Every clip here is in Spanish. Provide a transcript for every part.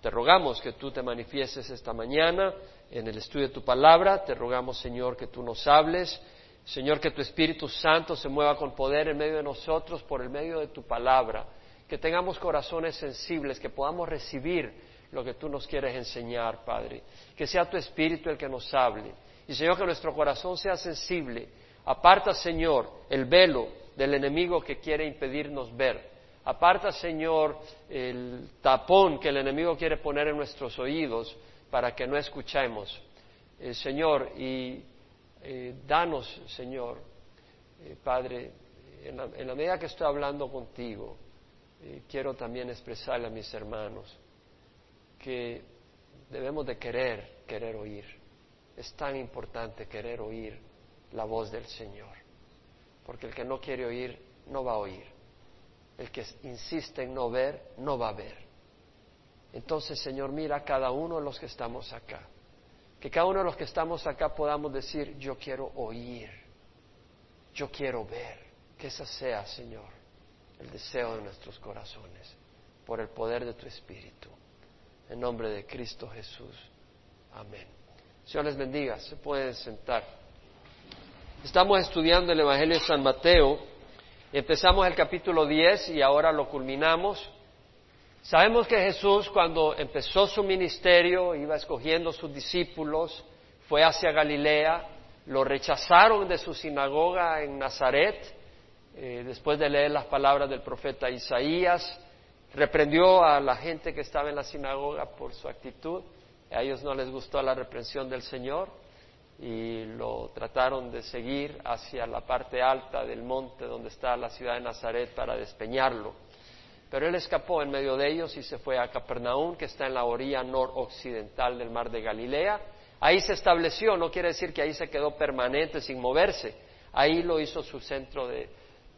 Te rogamos que tú te manifiestes esta mañana en el estudio de tu palabra. Te rogamos, Señor, que tú nos hables. Señor, que tu Espíritu Santo se mueva con poder en medio de nosotros por el medio de tu palabra. Que tengamos corazones sensibles, que podamos recibir lo que tú nos quieres enseñar, Padre. Que sea tu Espíritu el que nos hable. Y Señor, que nuestro corazón sea sensible. Aparta, Señor, el velo del enemigo que quiere impedirnos ver. Aparta, Señor, el tapón que el enemigo quiere poner en nuestros oídos para que no escuchemos. Eh, Señor, y eh, danos, Señor, eh, Padre, en la, en la, medida que estoy hablando contigo, quiero también expresarle a mis hermanos que debemos de querer, querer oír. Es tan importante querer oír la voz del Señor, porque el que no quiere oír no va a oír. El que insiste en no ver, no va a ver. Entonces, Señor, mira a cada uno de los que estamos acá. Que cada uno de los que estamos acá podamos decir, yo quiero oír, yo quiero ver. Que ese sea, Señor, el deseo de nuestros corazones, por el poder de tu Espíritu. En nombre de Cristo Jesús. Amén. Señor les bendiga. Se pueden sentar. Estamos estudiando el Evangelio de San Mateo. Empezamos el capítulo 10 y ahora lo culminamos. Sabemos que Jesús cuando empezó su ministerio iba escogiendo sus discípulos, fue hacia Galilea, lo rechazaron de su sinagoga en Nazaret, eh, después de leer las palabras del profeta Isaías, reprendió a la gente que estaba en la sinagoga por su actitud, a ellos no les gustó la reprensión del Señor y lo trataron de seguir hacia la parte alta del monte donde está la ciudad de Nazaret para despeñarlo. Pero él escapó en medio de ellos y se fue a Capernaum, que está en la orilla noroccidental del mar de Galilea. Ahí se estableció, no quiere decir que ahí se quedó permanente sin moverse. Ahí lo hizo su centro de,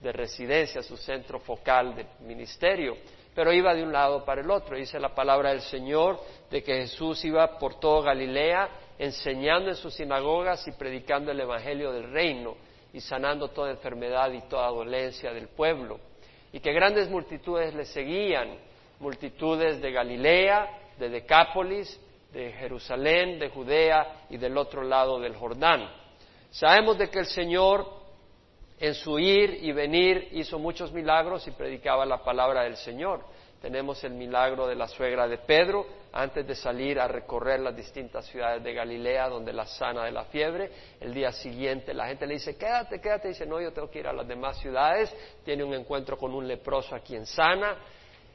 residencia, su centro focal de ministerio. Pero iba de un lado para el otro. Dice la palabra del Señor de que Jesús iba por todo Galilea enseñando en sus sinagogas y predicando el Evangelio del reino y sanando toda enfermedad y toda dolencia del pueblo y que grandes multitudes le seguían, multitudes de Galilea, de Decápolis, de Jerusalén, de Judea y del otro lado del Jordán. Sabemos de que el Señor en su ir y venir hizo muchos milagros y predicaba la palabra del Señor. Tenemos el milagro de la suegra de Pedro antes de salir a recorrer las distintas ciudades de Galilea donde la sana de la fiebre. El día siguiente la gente le dice, quédate, quédate. dice, no, yo tengo que ir a las demás ciudades. Tiene un encuentro con un leproso a quien sana.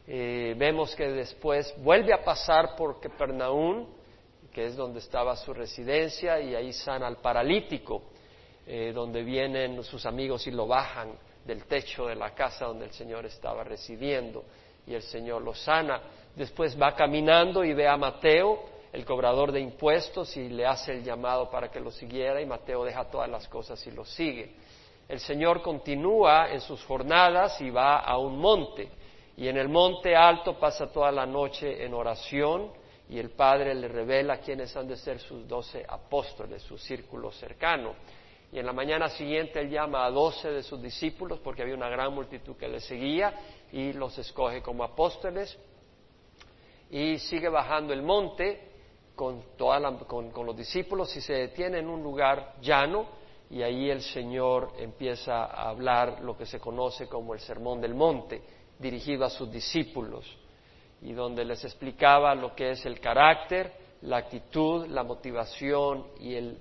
Eh, vemos que después vuelve a pasar por Capernaum, que es donde estaba su residencia, y ahí sana al paralítico, eh, donde vienen sus amigos y lo bajan del techo de la casa donde el Señor estaba residiendo y el Señor lo sana. Después va caminando y ve a Mateo, el cobrador de impuestos, y le hace el llamado para que lo siguiera y Mateo deja todas las cosas y lo sigue. El Señor continúa en sus jornadas y va a un monte. Y en el monte alto pasa toda la noche en oración y el Padre le revela quiénes han de ser sus doce apóstoles, su círculo cercano. Y en la mañana siguiente él llama a doce de sus discípulos porque había una gran multitud que le seguía y los escoge como apóstoles y sigue bajando el monte con, con, los discípulos y se detiene en un lugar llano y ahí el Señor empieza a hablar lo que se conoce como el Sermón del Monte, dirigido a sus discípulos y donde les explicaba lo que es el carácter, la actitud, la motivación y el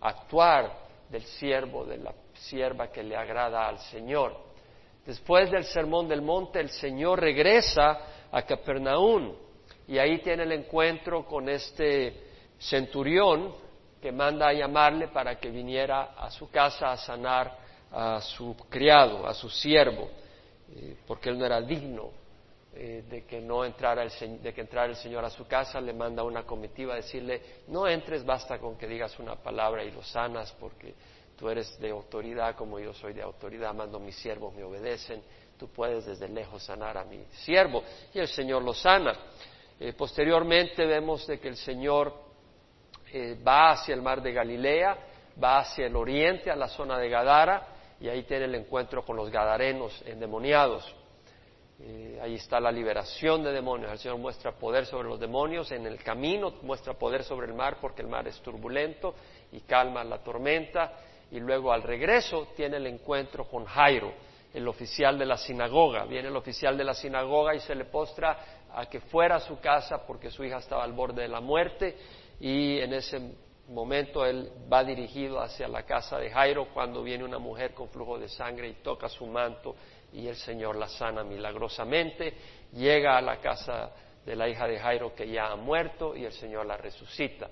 actuar del siervo, de la sierva que le agrada al Señor. Después del sermón del monte, el Señor regresa a Capernaum y ahí tiene el encuentro con este centurión que manda a llamarle para que viniera a su casa a sanar a su criado, a su siervo, eh, porque él no era digno eh, de que no entrara el, de que entrara el Señor a su casa, le manda una comitiva a decirle no entres, basta con que digas una palabra y lo sanas, porque tú eres de autoridad como yo soy de autoridad, mando mis siervos, me obedecen, tú puedes desde lejos sanar a mi siervo. Y el Señor lo sana. Eh, posteriormente vemos de que el Señor eh, va hacia el mar de Galilea, va hacia el oriente, a la zona de Gadara, y ahí tiene el encuentro con los gadarenos endemoniados. Eh, ahí está la liberación de demonios. El Señor muestra poder sobre los demonios. En el camino muestra poder sobre el mar porque el mar es turbulento y calma la tormenta. Y luego al regreso tiene el encuentro con Jairo, el oficial de la sinagoga. Viene el oficial de la sinagoga y se le postra a que fuera a su casa porque su hija estaba al borde de la muerte. Y en ese momento él va dirigido hacia la casa de Jairo cuando viene una mujer con flujo de sangre y toca su manto y el Señor la sana milagrosamente, llega a la casa de la hija de Jairo que ya ha muerto y el Señor la resucita.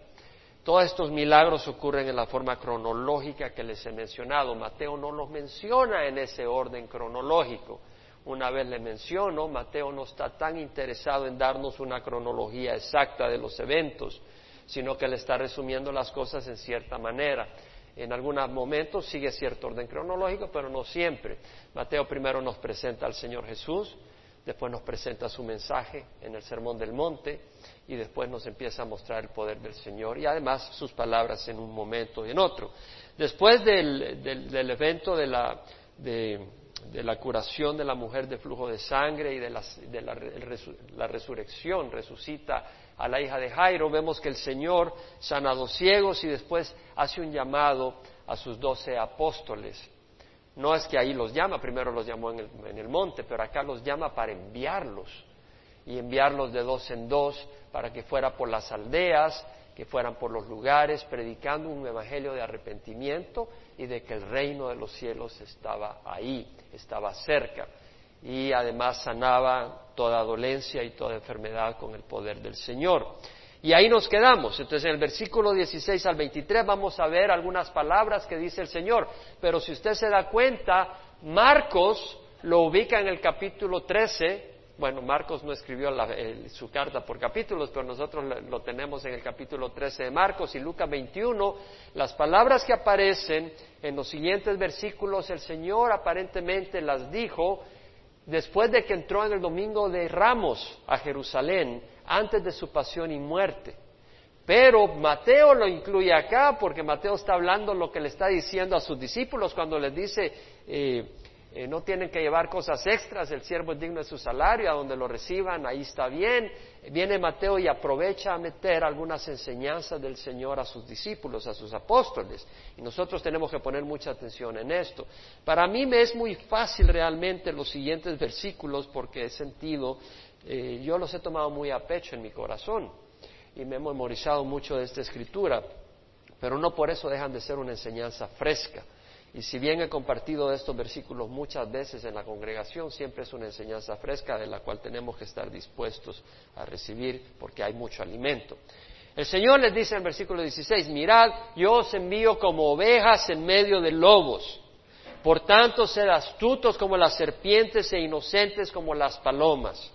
Todos estos milagros ocurren en la forma cronológica que les he mencionado. Mateo no los menciona en ese orden cronológico. Una vez le menciono, Mateo no está tan interesado en darnos una cronología exacta de los eventos, sino que le está resumiendo las cosas en cierta manera. En algunos momentos sigue cierto orden cronológico, pero no siempre. Mateo primero nos presenta al Señor Jesús, después nos presenta su mensaje en el Sermón del Monte y después nos empieza a mostrar el poder del Señor y además sus palabras en un momento y en otro. Después del, evento de la, de, la, curación de la mujer de flujo de sangre y de, la, la resurrección, resucita a la hija de Jairo, vemos que el Señor sana a los ciegos y después hace un llamado a sus doce apóstoles. No es que ahí los llama, primero los llamó en el, en el, monte, pero acá los llama para enviarlos y enviarlos de dos en dos para que fuera por las aldeas, que fueran por los lugares, predicando un evangelio de arrepentimiento y de que el reino de los cielos estaba ahí, estaba cerca y además sanaba toda dolencia y toda enfermedad con el poder del Señor. Y ahí nos quedamos. Entonces en el versículo 16 al 23 vamos a ver algunas palabras que dice el Señor. Pero si usted se da cuenta, Marcos lo ubica en el capítulo 13. Bueno, Marcos no escribió su carta por capítulos, pero nosotros lo tenemos en el capítulo 13 de Marcos y Lucas 21. Las palabras que aparecen en los siguientes versículos, el Señor aparentemente las dijo después de que entró en el domingo de Ramos a Jerusalén, antes de su pasión y muerte. Pero Mateo lo incluye acá porque Mateo está hablando lo que le está diciendo a sus discípulos cuando les dice, eh, eh, no tienen que llevar cosas extras, el siervo es digno de su salario, a donde lo reciban, ahí está bien. Viene Mateo y aprovecha a meter algunas enseñanzas del Señor a sus discípulos, a sus apóstoles. Y nosotros tenemos que poner mucha atención en esto. Para mí me es muy fácil realmente los siguientes versículos porque he sentido, eh, yo los he tomado muy a pecho en mi corazón y me he memorizado mucho de esta escritura, pero no por eso dejan de ser una enseñanza fresca y si bien he compartido estos versículos muchas veces en la congregación, siempre es una enseñanza fresca de la cual tenemos que estar dispuestos a recibir porque hay mucho alimento. El Señor les dice en el versículo 16, mirad, yo os envío como ovejas en medio de lobos. Por tanto, sed astutos como las serpientes e inocentes como las palomas.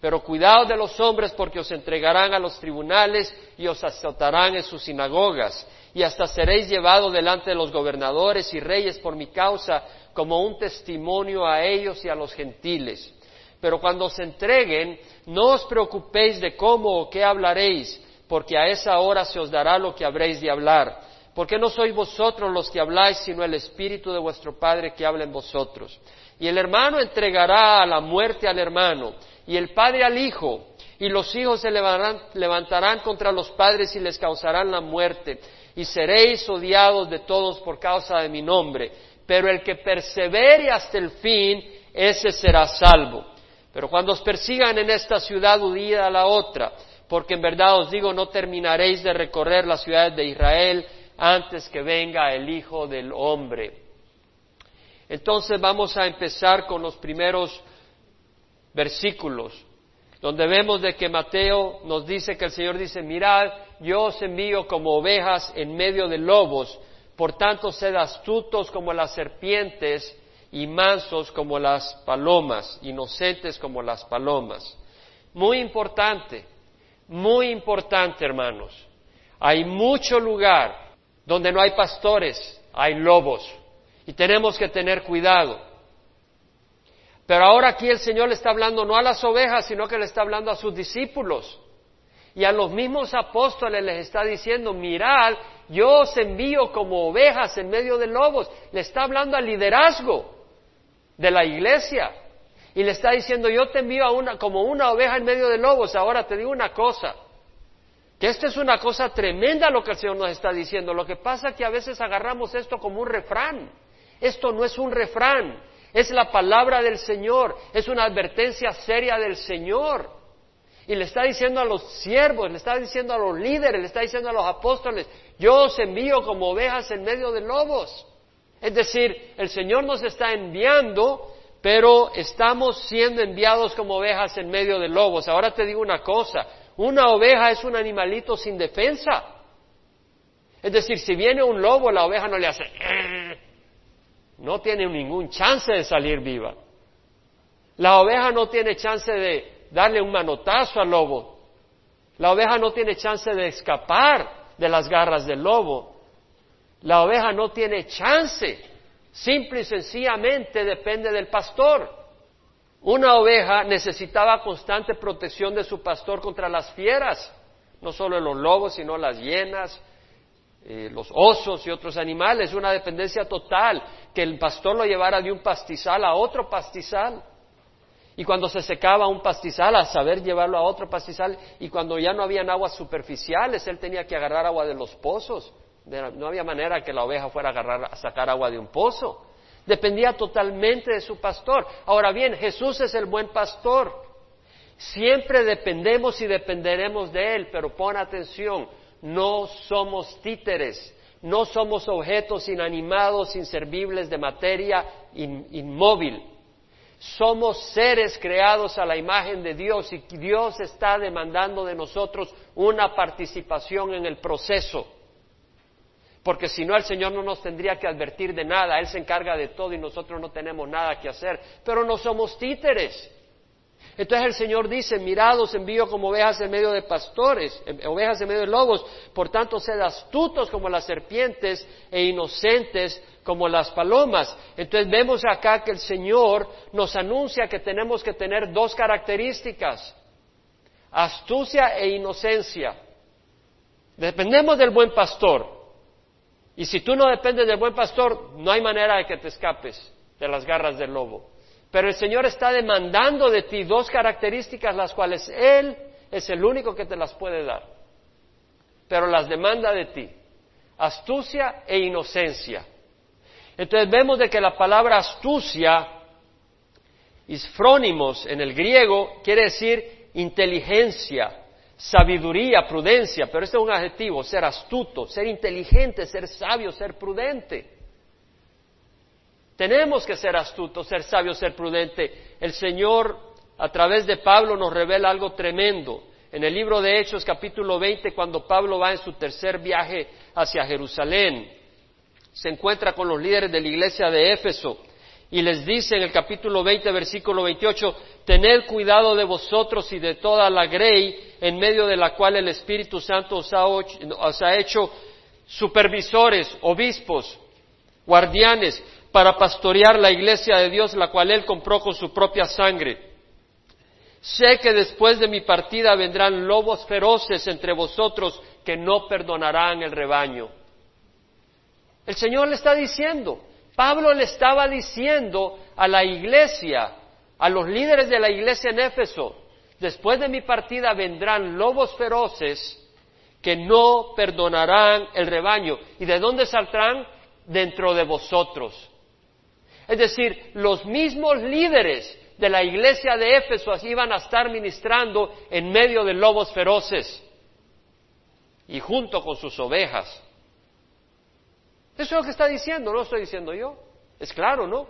Pero cuidado de los hombres porque os entregarán a los tribunales y os azotarán en sus sinagogas y hasta seréis llevados delante de los gobernadores y reyes por mi causa como un testimonio a ellos y a los gentiles. Pero cuando os entreguen, no os preocupéis de cómo o qué hablaréis, porque a esa hora se os dará lo que habréis de hablar. Porque no sois vosotros los que habláis, sino el Espíritu de vuestro Padre que habla en vosotros. Y el hermano entregará a la muerte al hermano, y el padre al hijo, y los hijos se levantarán, contra los padres y les causarán la muerte, y seréis odiados de todos por causa de mi nombre, pero el que persevere hasta el fin, ese será salvo. Pero cuando os persigan en esta ciudad, huid a la otra, porque en verdad os digo, no terminaréis de recorrer las ciudades de Israel antes que venga el Hijo del Hombre. Entonces vamos a empezar con los primeros versículos donde vemos de que Mateo nos dice que el Señor dice, mirad, yo os envío como ovejas en medio de lobos, por tanto sed astutos como las serpientes y mansos como las palomas, inocentes como las palomas. Muy importante, muy importante, hermanos. Hay mucho lugar donde no hay pastores, hay lobos, y tenemos que tener cuidado. Pero ahora aquí el Señor le está hablando no a las ovejas, sino que le está hablando a sus discípulos. Y a los mismos apóstoles les está diciendo, mirad, yo os envío como ovejas en medio de lobos. Le está hablando al liderazgo de la iglesia. y le está diciendo, yo te envío a una, como una oveja en medio de lobos, ahora te digo una cosa, que esto es una cosa tremenda lo que el Señor nos está diciendo. Lo que pasa es que a veces agarramos esto como un refrán. Esto no es un refrán, es la palabra del Señor, es una advertencia seria del Señor. Y le está diciendo a los siervos, le está diciendo a los líderes, le está diciendo a los apóstoles, yo os envío como ovejas en medio de lobos. Es decir, el Señor nos está enviando, pero estamos siendo enviados como ovejas en medio de lobos. Ahora te digo una cosa, una oveja es un animalito sin defensa. Es decir, si viene un lobo, la oveja no le hace... Eh". No tiene ningún chance de salir viva. La oveja no tiene chance de darle un manotazo al lobo. La oveja no tiene chance de escapar de las garras del lobo. La oveja no tiene chance. Simple y sencillamente depende del pastor. Una oveja necesitaba constante protección de su pastor contra las fieras, no solo los lobos, sino las hienas, eh, los osos y otros animales, una dependencia total, que el pastor lo llevara de un pastizal a otro pastizal. Y cuando se secaba un pastizal, a saber llevarlo a otro pastizal, y cuando ya no habían aguas superficiales, él tenía que agarrar agua de los pozos. No había manera que la oveja fuera a, agarrar, a sacar agua de un pozo. Dependía totalmente de su pastor. Ahora bien, Jesús es el buen pastor. Siempre dependemos y dependeremos de Él, pero pon atención, no somos títeres, no somos objetos inanimados, inservibles de materia inmóvil. Somos seres creados a la imagen de Dios y Dios está demandando de nosotros una participación en el proceso porque si no el Señor no nos tendría que advertir de nada, Él se encarga de todo y nosotros no tenemos nada que hacer, pero no somos títeres. Entonces el Señor dice, mirados envío como ovejas en medio de pastores, ovejas en medio de lobos, por tanto sed astutos como las serpientes e inocentes como las palomas. Entonces vemos acá que el Señor nos anuncia que tenemos que tener dos características, astucia e inocencia. Dependemos del buen pastor, y si tú no dependes del buen pastor, no hay manera de que te escapes de las garras del lobo. Pero el Señor está demandando de ti dos características las cuales Él es el único que te las puede dar. Pero las demanda de ti. Astucia e inocencia. Entonces vemos de que la palabra astucia, isfrónimos en el griego, quiere decir inteligencia, sabiduría, prudencia, pero este es un adjetivo, ser astuto, ser inteligente, ser sabio, ser prudente. Tenemos que ser astutos, ser sabios, ser prudente. El Señor, a través de Pablo, nos revela algo tremendo. En el libro de Hechos, capítulo 20, cuando Pablo va en su tercer viaje hacia Jerusalén, se encuentra con los líderes de la iglesia de Éfeso y les dice en el capítulo 20, versículo 28, tened cuidado de vosotros y de toda la grey en medio de la cual el Espíritu Santo os ha, hecho supervisores, obispos, guardianes, para pastorear la iglesia de Dios, la cual Él compró con su propia sangre. Sé que después de mi partida vendrán lobos feroces entre vosotros que no perdonarán el rebaño. El Señor le está diciendo, Pablo le estaba diciendo a la iglesia, a los líderes de la iglesia en Éfeso, después de mi partida vendrán lobos feroces que no perdonarán el rebaño. ¿Y de dónde saldrán? Dentro de vosotros. Es decir, los mismos líderes de la iglesia de Éfeso iban a estar ministrando en medio de lobos feroces y junto con sus ovejas. Eso es lo que está diciendo, no lo estoy diciendo yo. Es claro, ¿no?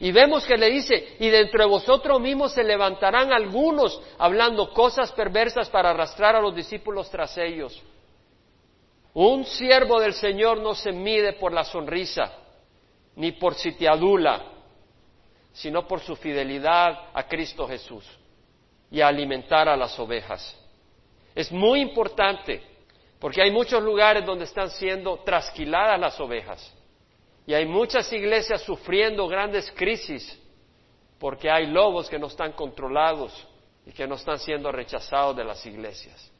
Y vemos que le dice, y dentro de vosotros mismos se levantarán algunos hablando cosas perversas para arrastrar a los discípulos tras ellos. Un siervo del Señor no se mide por la sonrisa, ni por si te adula, sino por su fidelidad a Cristo Jesús y a alimentar a las ovejas. Es muy importante porque hay muchos lugares donde están siendo trasquiladas las ovejas. Y hay muchas iglesias sufriendo grandes crisis porque hay lobos que no están controlados y que no están siendo rechazados de las iglesias.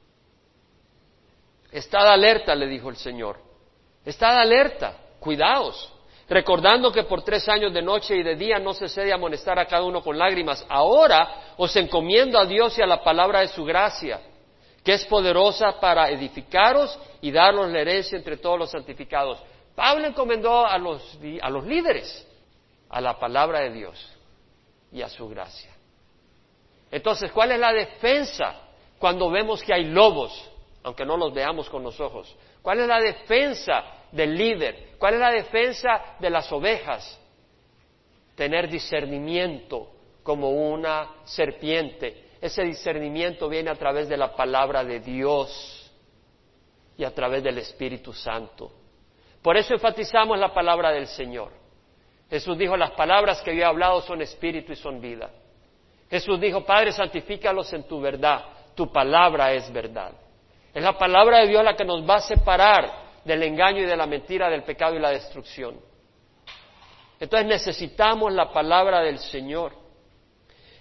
Estad alerta, le dijo el Señor. Estad alerta, cuidaos. Recordando que por tres años de noche y de día no cesé de amonestar a cada uno con lágrimas. Ahora os encomiendo a Dios y a la palabra de su gracia, que es poderosa para edificaros y daros la herencia entre todos los santificados. Pablo encomendó a los, a los líderes a la palabra de Dios y a su gracia. Entonces, ¿cuál es la defensa cuando vemos que hay lobos, aunque no los veamos con los ojos? ¿Cuál es la defensa del líder? ¿Cuál es la defensa de las ovejas? Tener discernimiento como una serpiente. Ese discernimiento viene a través de la palabra de Dios y a través del Espíritu Santo. Por eso enfatizamos la palabra del Señor. Jesús dijo, las palabras que yo he hablado son espíritu y son vida. Jesús dijo, Padre, santifícalos en tu verdad, tu palabra es verdad. Es la palabra de Dios la que nos va a separar del engaño y de la mentira, del pecado y la destrucción. Entonces necesitamos la palabra del Señor.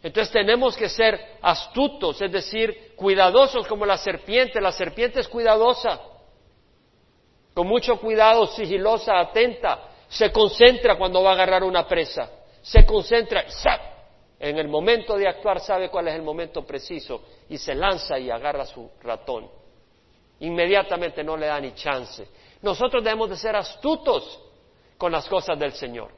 Entonces tenemos que ser astutos, es decir, cuidadosos como la serpiente. La serpiente es cuidadosa, con mucho cuidado, sigilosa, atenta. Se concentra cuando va a agarrar una presa. Se concentra, ¡zap! En el momento de actuar sabe cuál es el momento preciso y se lanza y agarra su ratón. Inmediatamente no le da ni chance. Nosotros debemos de ser astutos con las cosas del Señor.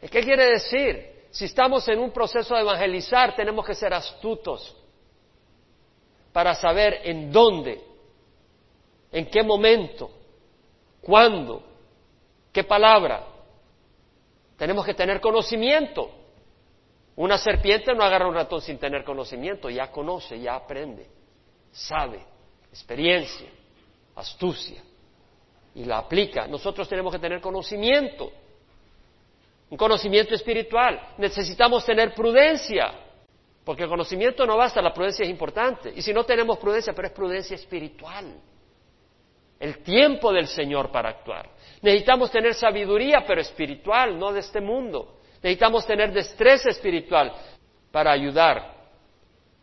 ¿Qué quiere decir? Si estamos en un proceso de evangelizar, tenemos que ser astutos para saber en dónde, en qué momento, cuándo, qué palabra. Tenemos que tener conocimiento. Una serpiente no agarra un ratón sin tener conocimiento, ya conoce, ya aprende, sabe, experiencia, astucia, y la aplica. Nosotros tenemos que tener conocimiento, un conocimiento espiritual. Necesitamos tener prudencia, porque el conocimiento no basta, la prudencia es importante. Y si no tenemos prudencia, pero es prudencia espiritual, el tiempo del Señor para actuar. Necesitamos tener sabiduría, pero espiritual, no de este mundo. Necesitamos tener destreza espiritual para ayudar,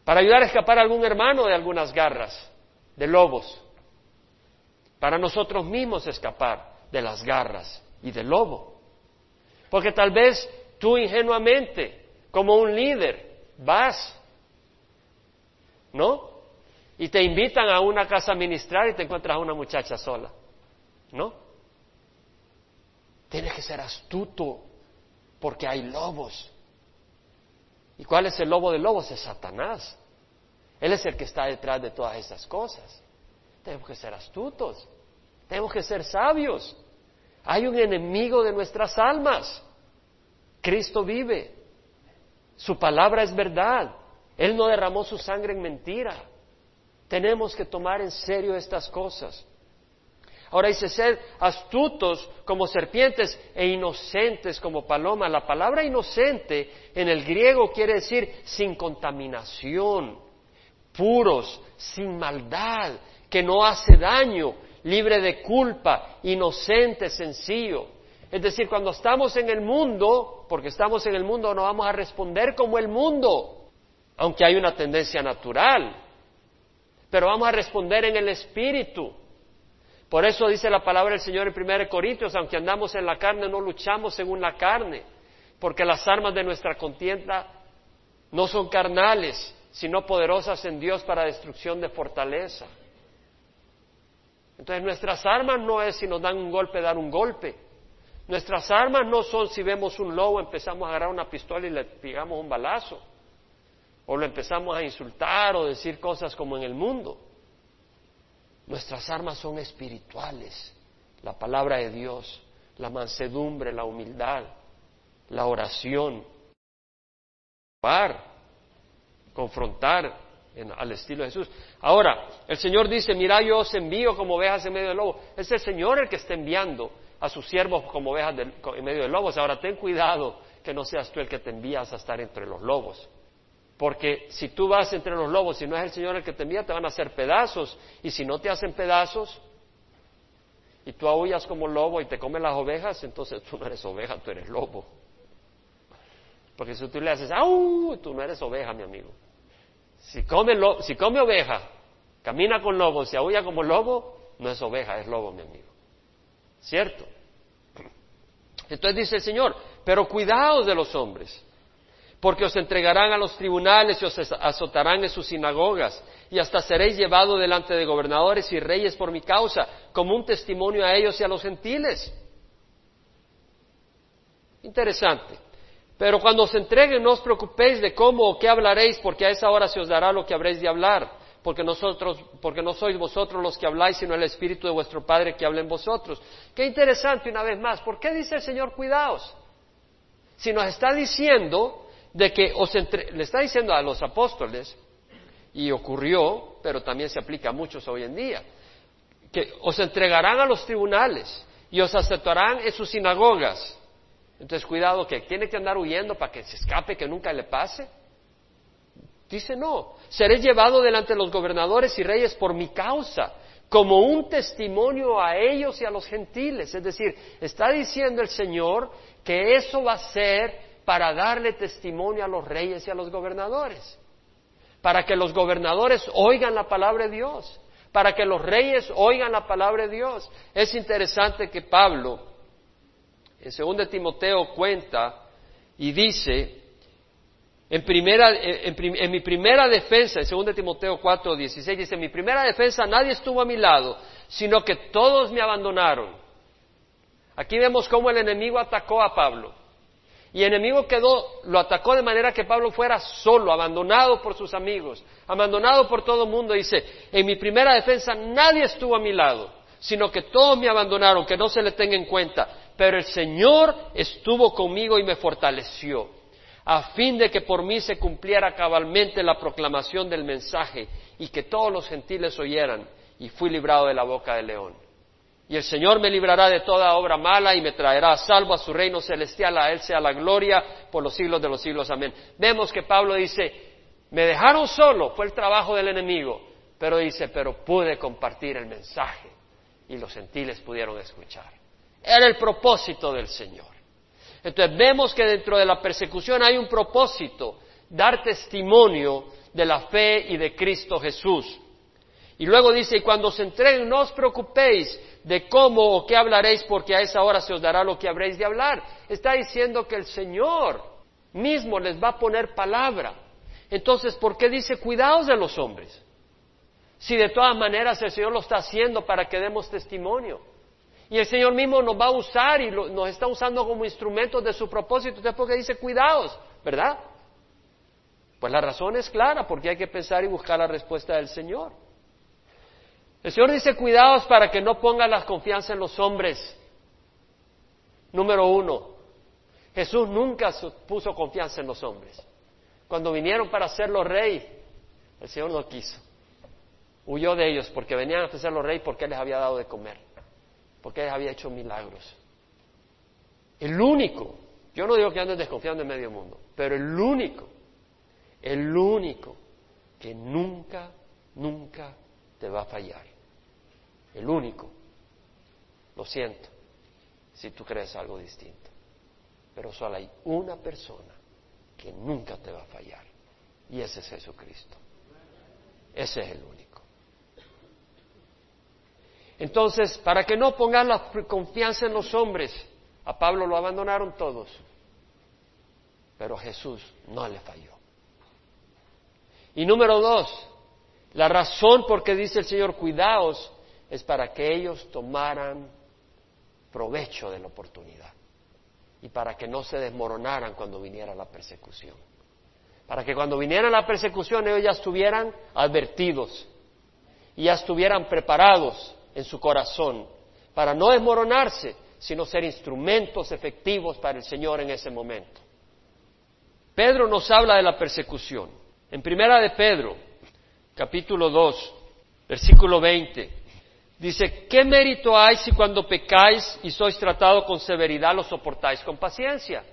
para ayudar a escapar a algún hermano de algunas garras, de lobos, para nosotros mismos escapar de las garras y del lobo. Porque tal vez tú ingenuamente, como un líder, vas, ¿no? Y te invitan a una casa a ministrar y te encuentras a una muchacha sola, ¿no? Tienes que ser astuto porque hay lobos. ¿Y cuál es el lobo de lobos? Es Satanás. Él es el que está detrás de todas estas cosas. Tenemos que ser astutos, tenemos que ser sabios. Hay un enemigo de nuestras almas. Cristo vive. Su palabra es verdad. Él no derramó su sangre en mentira. Tenemos que tomar en serio estas cosas. Ahora dice, ser astutos como serpientes e inocentes como palomas. La palabra inocente en el griego quiere decir sin contaminación, puros, sin maldad, que no hace daño, libre de culpa, inocente, sencillo. Es decir, cuando estamos en el mundo, porque estamos en el mundo, no vamos a responder como el mundo, aunque hay una tendencia natural, pero vamos a responder en el espíritu. Por eso dice la palabra del Señor en 1 Corintios, aunque andamos en la carne, no luchamos según la carne, porque las armas de nuestra contienda no son carnales, sino poderosas en Dios para destrucción de fortaleza. Entonces nuestras armas no es si nos dan un golpe, dar un golpe. Nuestras armas no son si vemos un lobo, empezamos a agarrar una pistola y le pegamos un balazo. O lo empezamos a insultar o decir cosas como en el mundo. Nuestras armas son espirituales, la palabra de Dios, la mansedumbre, la humildad, la oración, confrontar al estilo de Jesús. Ahora, el Señor dice, mira, yo os envío como ovejas en medio del lobo. Es el Señor el que está enviando a sus siervos como ovejas en medio de lobos. Ahora, ten cuidado que no seas tú el que te envías a estar entre los lobos. Porque si tú vas entre los lobos y no es el Señor el que te envía, te van a hacer pedazos. Y si no te hacen pedazos y tú aullas como lobo y te comen las ovejas, entonces tú no eres oveja, tú eres lobo. Porque si tú le haces, ¡au! Tú no eres oveja, mi amigo. Si come, oveja, camina con lobo, se aúlla como lobo, no es oveja, es lobo, mi amigo. ¿Cierto? Entonces dice el Señor, pero cuidaos de los hombres, porque os entregarán a los tribunales y os azotarán en sus sinagogas, y hasta seréis llevados delante de gobernadores y reyes por mi causa, como un testimonio a ellos y a los gentiles. Interesante. Pero cuando os entreguen, no os preocupéis de cómo o qué hablaréis, porque a esa hora se os dará lo que habréis de hablar, porque nosotros, porque no sois vosotros los que habláis, sino el Espíritu de vuestro Padre que habla en vosotros. Qué interesante una vez más. ¿Por qué dice el Señor cuidaos? Si nos está diciendo de que os le está diciendo a los apóstoles, y ocurrió, pero también se aplica a muchos hoy en día, que os entregarán a los tribunales y os aceptarán en sus sinagogas entonces, cuidado que tiene que andar huyendo para que se escape, que nunca le pase. Dice, no, seré llevado delante de los gobernadores y reyes por mi causa, como un testimonio a ellos y a los gentiles. Es decir, está diciendo el Señor que eso va a ser para darle testimonio a los reyes y a los gobernadores, para que los gobernadores oigan la palabra de Dios, para que los reyes oigan la palabra de Dios. Es interesante que Pablo, en 2 Timoteo cuenta y dice, en, mi primera defensa, en 2 Timoteo 4, 16, dice, en mi primera defensa nadie estuvo a mi lado, sino que todos me abandonaron. Aquí vemos cómo el enemigo atacó a Pablo. Y el enemigo quedó, lo atacó de manera que Pablo fuera solo, abandonado por sus amigos, abandonado por todo el mundo. Dice, en mi primera defensa nadie estuvo a mi lado, sino que todos me abandonaron, que no se le tenga en cuenta pero el Señor estuvo conmigo y me fortaleció, a fin de que por mí se cumpliera cabalmente la proclamación del mensaje y que todos los gentiles oyeran, y fui librado de la boca del león. Y el Señor me librará de toda obra mala y me traerá a salvo a su reino celestial, a Él sea la gloria por los siglos de los siglos. Amén. Vemos que Pablo dice, me dejaron solo, fue el trabajo del enemigo, pero dice, pero pude compartir el mensaje y los gentiles pudieron escuchar. Era el propósito del Señor. Entonces vemos que dentro de la persecución hay un propósito, dar testimonio de la fe y de Cristo Jesús. Y luego dice, y cuando se entreguen, no os preocupéis de cómo o qué hablaréis, porque a esa hora se os dará lo que habréis de hablar. Está diciendo que el Señor mismo les va a poner palabra. Entonces, ¿por qué dice cuidados de los hombres? Si de todas maneras el Señor lo está haciendo para que demos testimonio. Y el Señor mismo nos va a usar y nos está usando como instrumentos de su propósito. Entonces, porque dice cuidados, ¿verdad? Pues la razón es clara, porque hay que pensar y buscar la respuesta del Señor. El Señor dice cuidados para que no pongan la confianza en los hombres. Número uno, Jesús nunca puso confianza en los hombres. Cuando vinieron para hacerlo rey, el Señor no quiso. Huyó de ellos porque venían a hacerlo rey porque Él les había dado de comer porque Él había hecho milagros. El único, yo no digo que andes desconfiando en medio mundo, pero el único, el único que nunca, nunca te va a fallar. El único. Lo siento, si tú crees algo distinto. Pero solo hay una persona que nunca te va a fallar. Y ese es Jesucristo. Ese es el único. Entonces, para que no pongan la confianza en los hombres, a Pablo lo abandonaron todos, pero Jesús no le falló. Y número dos, la razón por qué dice el Señor, cuidaos, es para que ellos tomaran provecho de la oportunidad y para que no se desmoronaran cuando viniera la persecución. Para que cuando viniera la persecución ellos ya estuvieran advertidos y ya estuvieran preparados en su corazón para no desmoronarse, sino ser instrumentos efectivos para el Señor en ese momento. Pedro nos habla de la persecución. En primera de Pedro, capítulo 2, versículo 20, dice, ¿qué mérito hay si cuando pecáis y sois tratados con severidad lo soportáis con paciencia?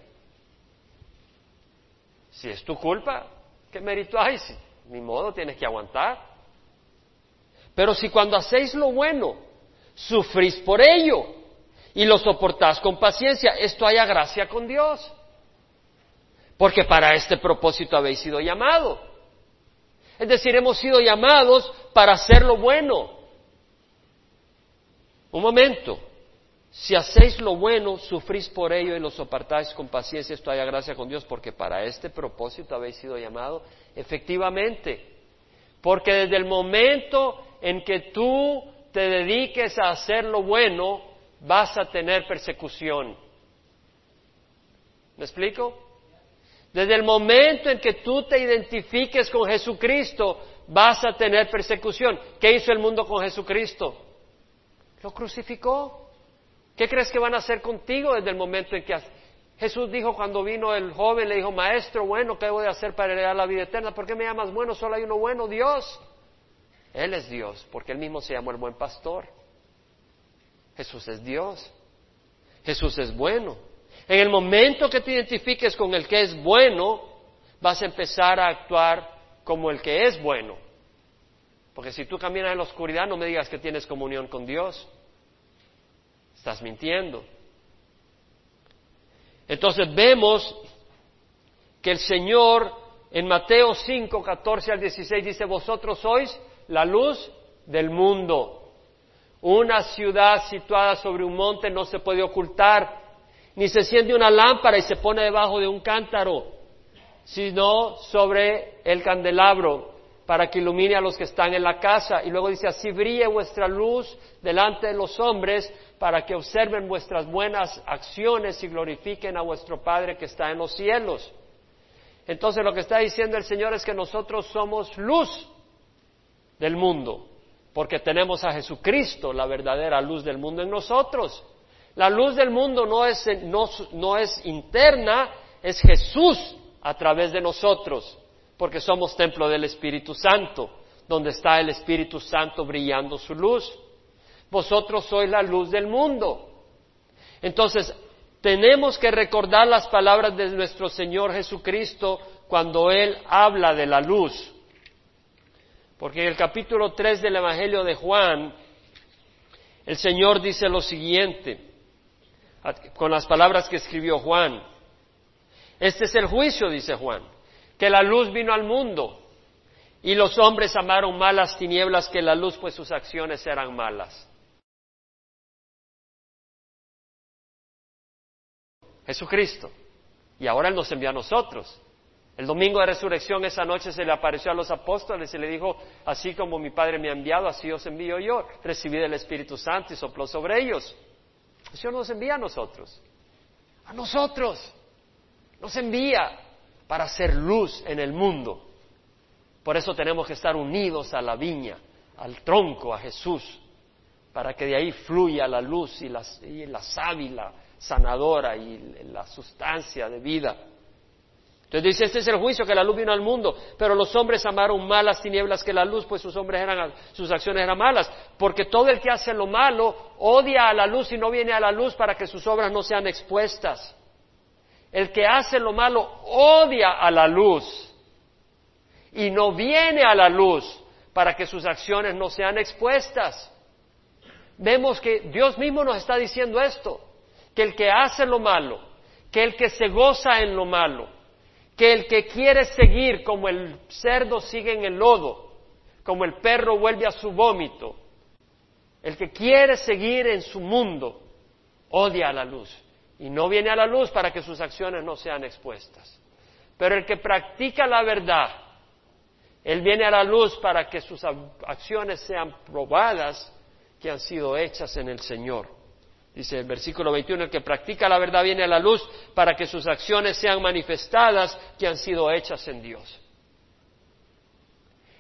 Si es tu culpa, ¿qué mérito hay? Si, ni modo, tienes que aguantar. Pero si cuando hacéis lo bueno, sufrís por ello y lo soportás con paciencia, esto haya gracia con Dios. Porque para este propósito habéis sido llamados. Es decir, hemos sido llamados para hacer lo bueno. Un momento. Si hacéis lo bueno, sufrís por ello y lo soportáis con paciencia, esto haya gracia con Dios, porque para este propósito habéis sido llamado. Efectivamente, porque desde el momento en que tú te dediques a hacer lo bueno, vas a tener persecución. ¿Me explico? Desde el momento en que tú te identifiques con Jesucristo, vas a tener persecución. ¿Qué hizo el mundo con Jesucristo? Lo crucificó. ¿Qué crees que van a hacer contigo desde el momento en que Jesús dijo cuando vino el joven, le dijo, maestro, bueno, ¿qué voy a hacer para heredar la vida eterna? ¿Por qué me llamas bueno? Solo hay uno bueno, Dios. Él es Dios, porque él mismo se llamó el buen pastor. Jesús es Dios. Jesús es bueno. En el momento que te identifiques con el que es bueno, vas a empezar a actuar como el que es bueno. Porque si tú caminas en la oscuridad, no me digas que tienes comunión con Dios. Estás mintiendo. Entonces vemos que el Señor en Mateo 5, 14 al 16 dice, vosotros sois la luz del mundo. Una ciudad situada sobre un monte no se puede ocultar, ni se enciende una lámpara y se pone debajo de un cántaro, sino sobre el candelabro para que ilumine a los que están en la casa. Y luego dice, así brille vuestra luz delante de los hombres para que observen vuestras buenas acciones y glorifiquen a vuestro Padre que está en los cielos. Entonces lo que está diciendo el Señor es que nosotros somos luz del mundo, porque tenemos a Jesucristo, la verdadera luz del mundo en nosotros. La luz del mundo no es, no, es interna, es Jesús a través de nosotros, porque somos templo del Espíritu Santo, donde está el Espíritu Santo brillando su luz. Vosotros sois la luz del mundo. Entonces, tenemos que recordar las palabras de nuestro Señor Jesucristo cuando Él habla de la luz. Porque en el capítulo 3 del Evangelio de Juan, el Señor dice lo siguiente, con las palabras que escribió Juan. Este es el juicio, dice Juan, que la luz vino al mundo y los hombres amaron malas tinieblas que la luz, pues sus acciones eran malas. Jesucristo. Y ahora Él nos envía a nosotros. El domingo de resurrección, esa noche se le apareció a los apóstoles y le dijo, así como mi Padre me ha enviado, así os envío yo. Recibí el Espíritu Santo y sopló sobre ellos. El Señor nos envía a nosotros. A nosotros. Nos envía para hacer luz en el mundo. Por eso tenemos que estar unidos a la viña, al tronco, a Jesús, para que de ahí fluya la luz y la, y la sábila sanadora y la sustancia de vida. Entonces dice, este es el juicio, que la luz vino al mundo, pero los hombres amaron más las tinieblas que la luz, pues sus, hombres eran, sus acciones eran malas, porque todo el que hace lo malo odia a la luz y no viene a la luz para que sus obras no sean expuestas. El que hace lo malo odia a la luz y no viene a la luz para que sus acciones no sean expuestas. Vemos que Dios mismo nos está diciendo esto, que el que hace lo malo, que el que se goza en lo malo, que el que quiere seguir como el cerdo sigue en el lodo, como el perro vuelve a su vómito, el que quiere seguir en su mundo, odia a la luz y no viene a la luz para que sus acciones no sean expuestas. Pero el que practica la verdad, él viene a la luz para que sus acciones sean probadas que han sido hechas en el Señor. Dice el versículo 21, el que practica la verdad viene a la luz para que sus acciones sean manifestadas que han sido hechas en Dios.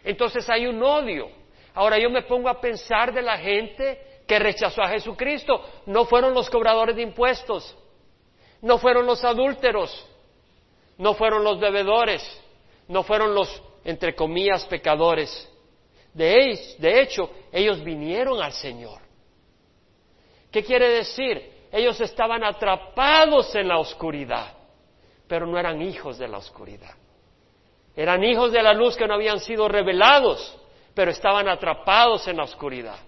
Entonces hay un odio. Ahora yo me pongo a pensar de la gente que rechazó a Jesucristo. No fueron los cobradores de impuestos, no fueron los adúlteros, no fueron los bebedores, no fueron los, entre comillas, pecadores. De, de hecho, ellos vinieron al Señor. ¿Qué quiere decir? Ellos estaban atrapados en la oscuridad, pero no eran hijos de la oscuridad. Eran hijos de la luz que no habían sido revelados, pero estaban atrapados en la oscuridad.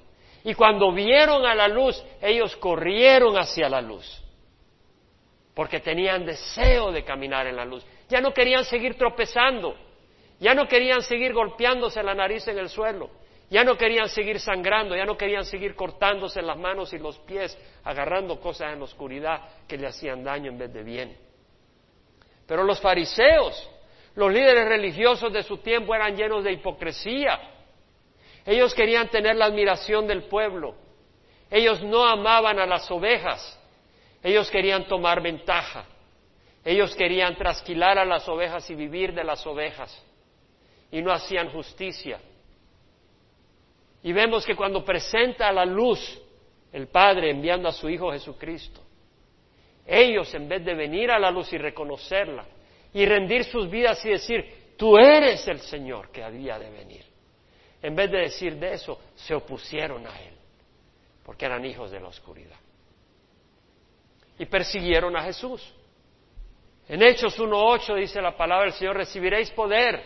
Y cuando vieron a la luz, ellos corrieron hacia la luz, porque tenían deseo de caminar en la luz. Ya no querían seguir tropezando, ya no querían seguir golpeándose la nariz en el suelo, Ya no querían seguir sangrando, ya no querían seguir cortándose las manos y los pies, agarrando cosas en la oscuridad que le hacían daño en vez de bien. Pero los fariseos, los líderes religiosos de su tiempo eran llenos de hipocresía. Ellos querían tener la admiración del pueblo. Ellos no amaban a las ovejas. Ellos querían tomar ventaja. Ellos querían trasquilar a las ovejas y vivir de las ovejas. Y no hacían justicia. Y vemos que cuando presenta a la luz el Padre enviando a su Hijo Jesucristo, ellos en vez de venir a la luz y reconocerla y rendir sus vidas y decir, tú eres el Señor que había de venir, en vez de decir de eso, se opusieron a Él, porque eran hijos de la oscuridad. Y persiguieron a Jesús. En Hechos 1.8 dice la palabra del Señor, recibiréis poder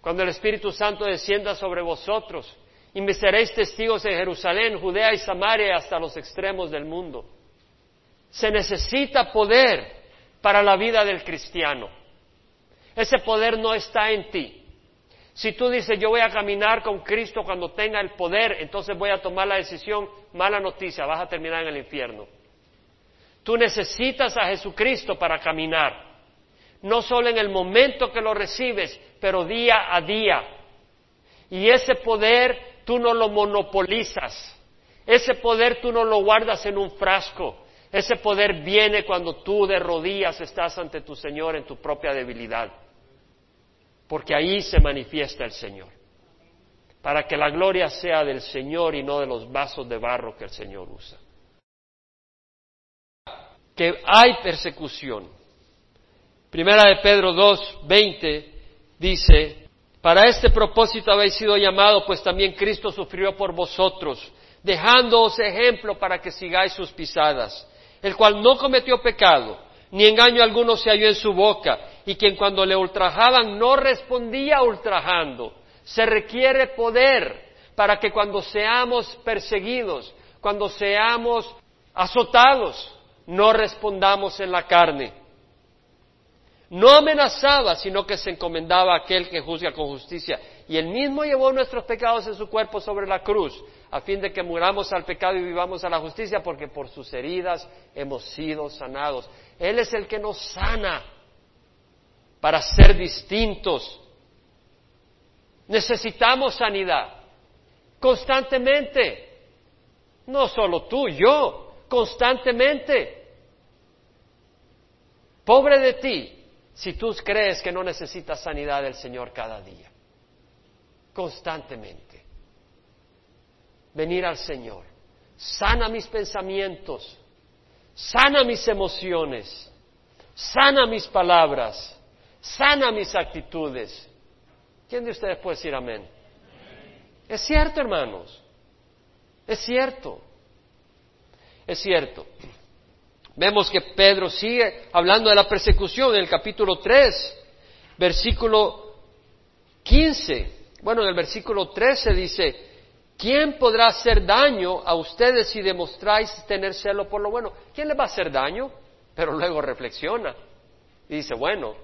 cuando el Espíritu Santo descienda sobre vosotros y me seréis testigos en Jerusalén, Judea y Samaria hasta los extremos del mundo. Se necesita poder para la vida del cristiano. Ese poder no está en ti. Si tú dices yo voy a caminar con Cristo cuando tenga el poder, entonces voy a tomar la decisión, mala noticia, vas a terminar en el infierno. Tú necesitas a Jesucristo para caminar, no solo en el momento que lo recibes, pero día a día. Y ese poder tú no lo monopolizas, ese poder tú no lo guardas en un frasco, ese poder viene cuando tú de rodillas estás ante tu Señor en tu propia debilidad, porque ahí se manifiesta el Señor, para que la gloria sea del Señor y no de los vasos de barro que el Señor usa. Que hay persecución. Primera de Pedro 2, 20 dice, para este propósito habéis sido llamados, pues también Cristo sufrió por vosotros, dejándoos ejemplo para que sigáis sus pisadas el cual no cometió pecado, ni engaño alguno se halló en su boca, y quien cuando le ultrajaban no respondía ultrajando. Se requiere poder para que cuando seamos perseguidos, cuando seamos azotados, no respondamos en la carne. No amenazaba, sino que se encomendaba a aquel que juzga con justicia. Y él mismo llevó nuestros pecados en su cuerpo sobre la cruz, a fin de que muramos al pecado y vivamos a la justicia, porque por sus heridas hemos sido sanados. Él es el que nos sana para ser distintos. Necesitamos sanidad constantemente. No solo tú, yo, constantemente. Pobre de ti si tú crees que no necesitas sanidad del Señor cada día. Constantemente venir al Señor. Sana mis pensamientos, sana mis emociones, sana mis palabras, sana mis actitudes. ¿Quién de ustedes puede decir amén? Es cierto, hermanos. Es cierto. Es cierto. Vemos que Pedro sigue hablando de la persecución en el capítulo 3, versículo 15. Bueno, en el versículo 13 dice, ¿Quién podrá hacer daño a ustedes si demostráis tener celo por lo bueno? ¿Quién les va a hacer daño? Pero luego reflexiona y dice, bueno,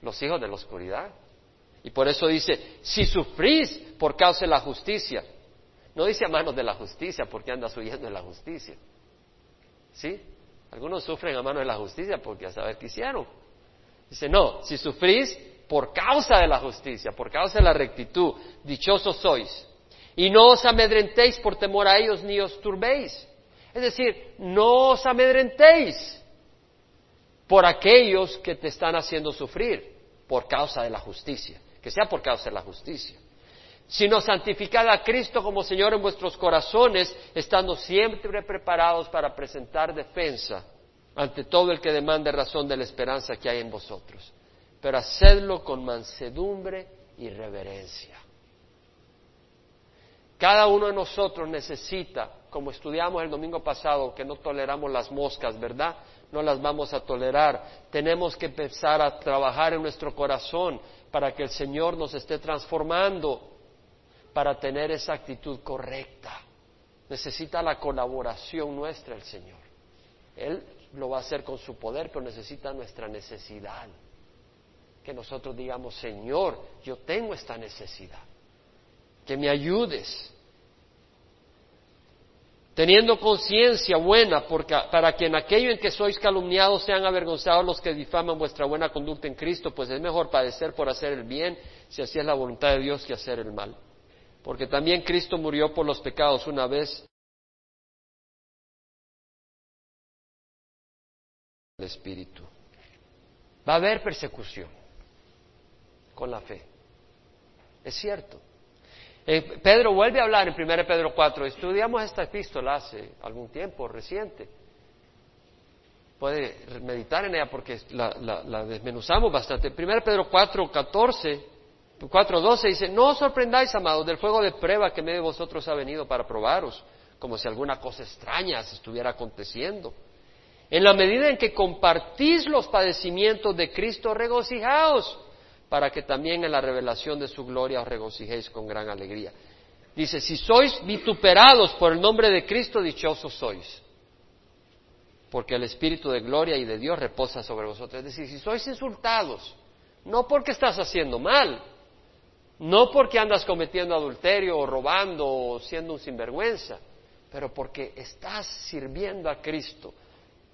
los hijos de la oscuridad. Y por eso dice, si sufrís por causa de la justicia, no dice a manos de la justicia porque andas huyendo de la justicia. ¿Sí? Algunos sufren a manos de la justicia porque a saber qué hicieron. Dice, no, si sufrís por causa de la justicia, por causa de la rectitud, dichosos sois y no os amedrentéis por temor a ellos ni os turbéis. Es decir, no os amedrentéis por aquellos que te están haciendo sufrir por causa de la justicia, que sea por causa de la justicia, sino santificad a Cristo como Señor en vuestros corazones, estando siempre preparados para presentar defensa ante todo el que demande razón de la esperanza que hay en vosotros, pero hacedlo con mansedumbre y reverencia cada uno de nosotros necesita, como estudiamos el domingo pasado, que no toleramos las moscas, ¿verdad? No las vamos a tolerar. Tenemos que empezar a trabajar en nuestro corazón para que el Señor nos esté transformando, para tener esa actitud correcta. Necesita la colaboración nuestra el Señor. Él lo va a hacer con su poder, pero necesita nuestra necesidad. Que nosotros digamos, Señor, yo tengo esta necesidad que me ayudes. Teniendo conciencia buena, porque, para que en aquello en que sois calumniados sean avergonzados los que difaman vuestra buena conducta en Cristo, pues es mejor padecer por hacer el bien, si así es la voluntad de Dios, que hacer el mal. Porque también Cristo murió por los pecados una vez. El Espíritu. Va a haber persecución con la fe. Es cierto. Eh, Pedro vuelve a hablar en 1 Pedro 4. Estudiamos esta epístola hace algún tiempo reciente. Puede meditar en ella porque la, desmenuzamos bastante. 1 Pedro 4, 14, 4, 12 dice, no os sorprendáis, amados, del fuego de prueba que medio de vosotros ha venido para probaros, como si alguna cosa extraña se estuviera aconteciendo. En la medida en que compartís los padecimientos de Cristo, regocijaos para que también en la revelación de su gloria os regocijéis con gran alegría. Dice, si sois vituperados por el nombre de Cristo, dichosos sois, porque el Espíritu de gloria y de Dios reposa sobre vosotros. Es decir, si sois insultados, no porque estás haciendo mal, no porque andas cometiendo adulterio o robando o siendo un sinvergüenza, pero porque estás sirviendo a Cristo,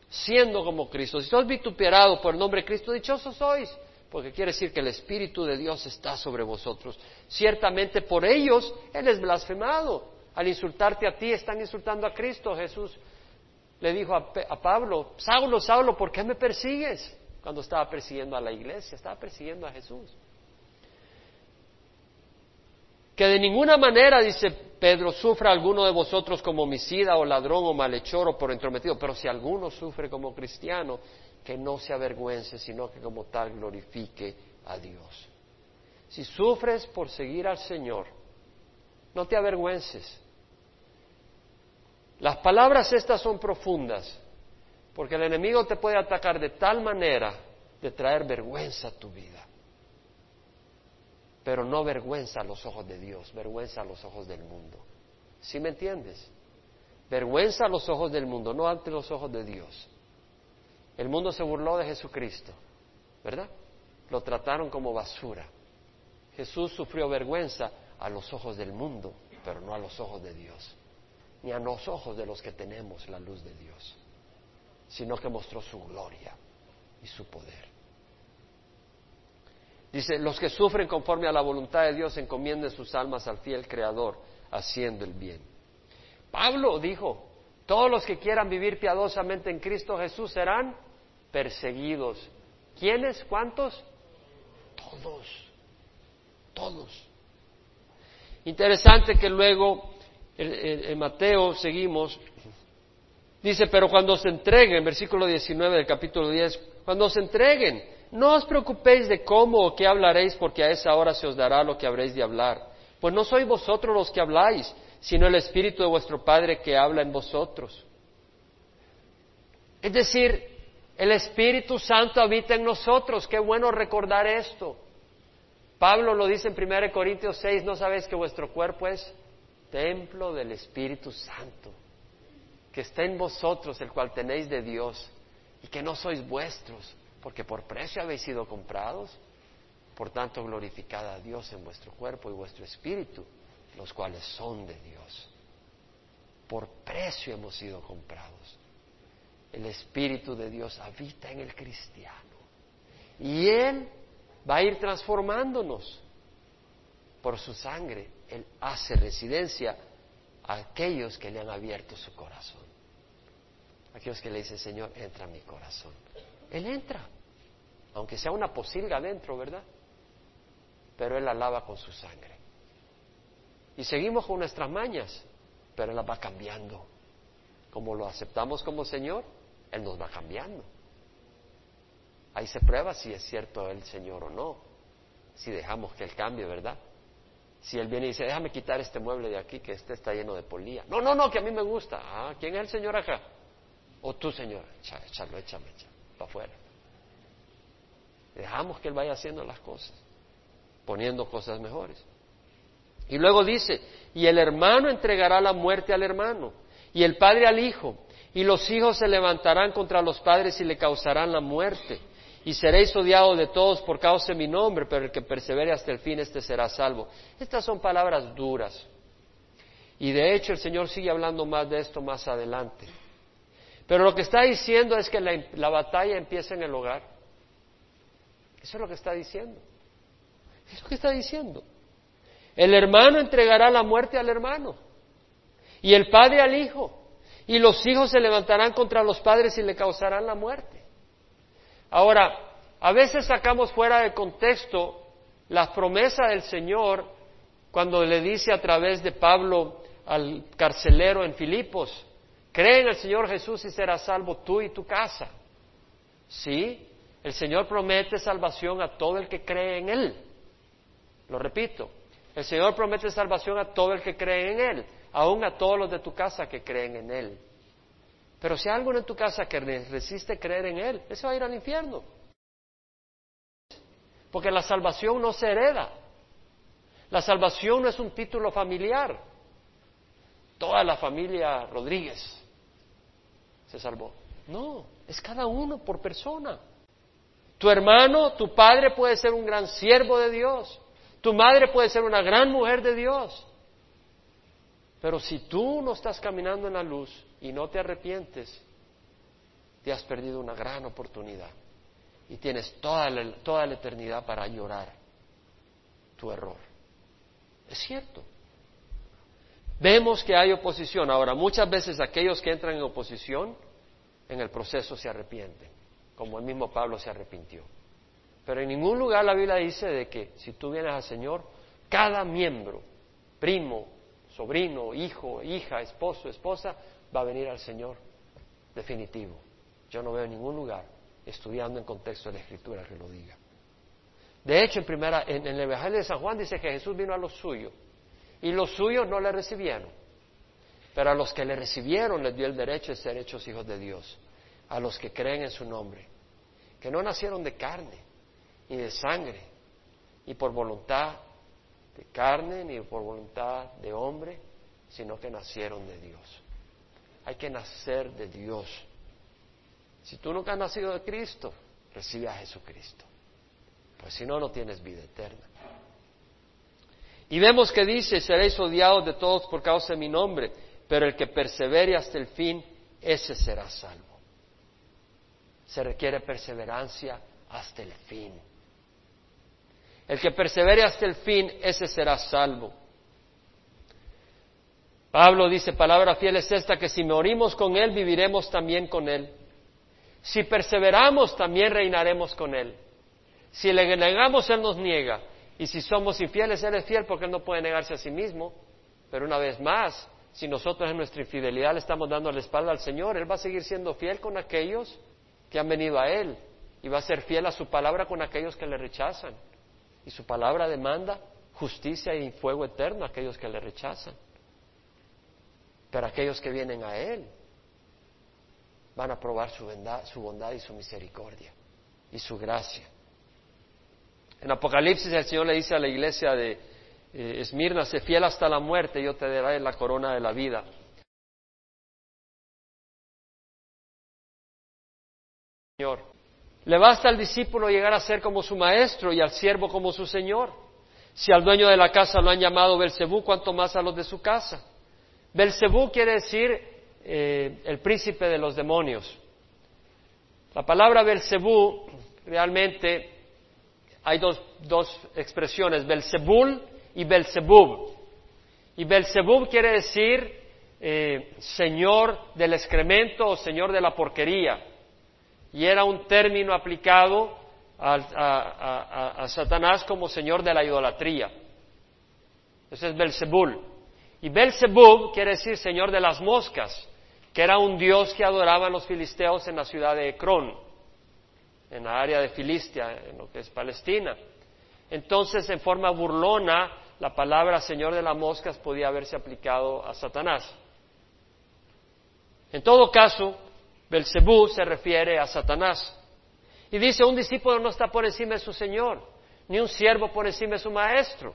siendo como Cristo. Si sois vituperados por el nombre de Cristo, dichosos sois, porque quiere decir que el Espíritu de Dios está sobre vosotros. Ciertamente por ellos Él es blasfemado. Al insultarte a ti están insultando a Cristo. Jesús le dijo a, Pablo, Saulo, Saulo, ¿por qué me persigues? Cuando estaba persiguiendo a la iglesia, estaba persiguiendo a Jesús. Que de ninguna manera, dice Pedro, sufra alguno de vosotros como homicida o ladrón o malhechor o por entrometido, pero si alguno sufre como cristiano, que no se avergüence, sino que como tal glorifique a Dios. Si sufres por seguir al Señor, no te avergüences. Las palabras estas son profundas, porque el enemigo te puede atacar de tal manera de traer vergüenza a tu vida. Pero no vergüenza a los ojos de Dios, vergüenza a los ojos del mundo. ¿Sí me entiendes? Vergüenza a los ojos del mundo, no ante los ojos de Dios. El mundo se burló de Jesucristo, ¿verdad? Lo trataron como basura. Jesús sufrió vergüenza a los ojos del mundo, pero no a los ojos de Dios, ni a los ojos de los que tenemos la luz de Dios, sino que mostró su gloria y su poder. Dice, los que sufren conforme a la voluntad de Dios encomienden sus almas al fiel Creador, haciendo el bien. Pablo dijo, todos los que quieran vivir piadosamente en Cristo Jesús serán perseguidos. ¿Quiénes? ¿Cuántos? Todos, todos. Interesante que luego en, Mateo seguimos, dice, pero cuando se entreguen, versículo 19 del capítulo 10, cuando se entreguen, no os preocupéis de cómo o qué hablaréis, porque a esa hora se os dará lo que habréis de hablar. Pues no sois vosotros los que habláis, sino el Espíritu de vuestro Padre que habla en vosotros. Es decir, el Espíritu Santo habita en nosotros. Qué bueno recordar esto. Pablo lo dice en 1 Corintios 6, ¿no sabéis que vuestro cuerpo es templo del Espíritu Santo? Que está en vosotros, el cual tenéis de Dios, y que no sois vuestros, porque por precio habéis sido comprados. Por tanto, glorificad a Dios en vuestro cuerpo y vuestro espíritu, los cuales son de Dios. Por precio hemos sido comprados el Espíritu de Dios habita en el cristiano. Y Él va a ir transformándonos por su sangre. Él hace residencia a aquellos que le han abierto su corazón. Aquellos que le dicen, Señor, entra en mi corazón. Él entra, aunque sea una posilga adentro, ¿verdad? Pero Él la lava con su sangre. Y seguimos con nuestras mañas, pero Él las va cambiando. Como lo aceptamos como Señor, él nos va cambiando. Ahí se prueba si es cierto el Señor o no, si dejamos que Él cambie, ¿verdad? Si Él viene y dice, déjame quitar este mueble de aquí que este está lleno de polilla. No, no, no, que a mí me gusta. Ah, ¿quién es el Señor acá? O tú, Señor. échalo, échame, échalo, para afuera. Dejamos que Él vaya haciendo las cosas, poniendo cosas mejores. Y luego dice, y el hermano entregará la muerte al hermano, y el padre al hijo, y los hijos se levantarán contra los padres y le causarán la muerte, y seréis odiados de todos por causa de mi nombre, pero el que persevere hasta el fin, este será salvo. Estas son palabras duras. Y de hecho el Señor sigue hablando más de esto más adelante. Pero lo que está diciendo es que la, la batalla empieza en el hogar. Eso es lo que está diciendo. Es lo que está diciendo. El hermano entregará la muerte al hermano y el padre al hijo. Y los hijos se levantarán contra los padres y le causarán la muerte. Ahora, a veces sacamos fuera de contexto la promesa del Señor cuando le dice a través de Pablo al carcelero en Filipos, cree en el Señor Jesús y serás salvo tú y tu casa. Sí, el Señor promete salvación a todo el que cree en Él. Lo repito, el Señor promete salvación a todo el que cree en Él aún a todos los de tu casa que creen en Él. Pero si hay alguno en tu casa que resiste creer en Él, ese va a ir al infierno. Porque la salvación no se hereda. La salvación no es un título familiar. Toda la familia Rodríguez se salvó. No, es cada uno por persona. Tu hermano, tu padre puede ser un gran siervo de Dios. Tu madre puede ser una gran mujer de Dios. Pero si tú no estás caminando en la luz y no te arrepientes, te has perdido una gran oportunidad y tienes toda la, toda la eternidad para llorar tu error. Es cierto. Vemos que hay oposición. Ahora, muchas veces aquellos que entran en oposición en el proceso se arrepienten, como el mismo Pablo se arrepintió. Pero en ningún lugar la Biblia dice de que si tú vienes al Señor, cada miembro, primo, sobrino, hijo, hija, esposo, esposa, va a venir al Señor. Definitivo. Yo no veo en ningún lugar estudiando en contexto de la Escritura que lo diga. De hecho, en, primera, en, el Evangelio de San Juan dice que Jesús vino a los suyos y los suyos no le recibieron. Pero a los que le recibieron les dio el derecho de ser hechos hijos de Dios, a los que creen en su nombre, que no nacieron de carne ni de sangre, y por voluntad de carne ni por voluntad de hombre, sino que nacieron de Dios. Hay que nacer de Dios. Si tú nunca has nacido de Cristo, recibe a Jesucristo. Pues si no, no tienes vida eterna. Y vemos que dice, seréis odiados de todos por causa de mi nombre, pero el que persevere hasta el fin, ese será salvo. Se requiere perseverancia hasta el fin. El que persevere hasta el fin, ese será salvo. Pablo dice, palabra fiel es esta, que si morimos con Él, viviremos también con Él. Si perseveramos, también reinaremos con Él. Si le negamos, Él nos niega. Y si somos infieles, Él es fiel porque Él no puede negarse a sí mismo. Pero una vez más, si nosotros en nuestra infidelidad le estamos dando la espalda al Señor, Él va a seguir siendo fiel con aquellos que han venido a Él. Y va a ser fiel a su palabra con aquellos que le rechazan. Y su palabra demanda justicia y fuego eterno a aquellos que le rechazan. Pero aquellos que vienen a Él van a probar su bondad, su bondad y su misericordia y su gracia. En Apocalipsis el Señor le dice a la iglesia de eh, Esmirna, sé fiel hasta la muerte, yo te daré la corona de la vida. Señor, le basta al discípulo llegar a ser como su maestro y al siervo como su señor. Si al dueño de la casa lo han llamado Belcebú, cuanto más a los de su casa. Belcebú quiere decir eh, el príncipe de los demonios. La palabra Belcebú realmente hay dos, dos expresiones, Belzebul y Belzebub. Y Belzebub quiere decir eh, señor del excremento o señor de la porquería y era un término aplicado a, Satanás como señor de la idolatría. Ese es Belzebul. Y Belzebub quiere decir señor de las moscas, que era un dios que adoraban los filisteos en la ciudad de Ecrón, en la área de Filistia, en lo que es Palestina. Entonces, en forma burlona, la palabra señor de las moscas podía haberse aplicado a Satanás. En todo caso, Belcebú se refiere a Satanás. Y dice, un discípulo no está por encima de su Señor, ni un siervo por encima de su maestro.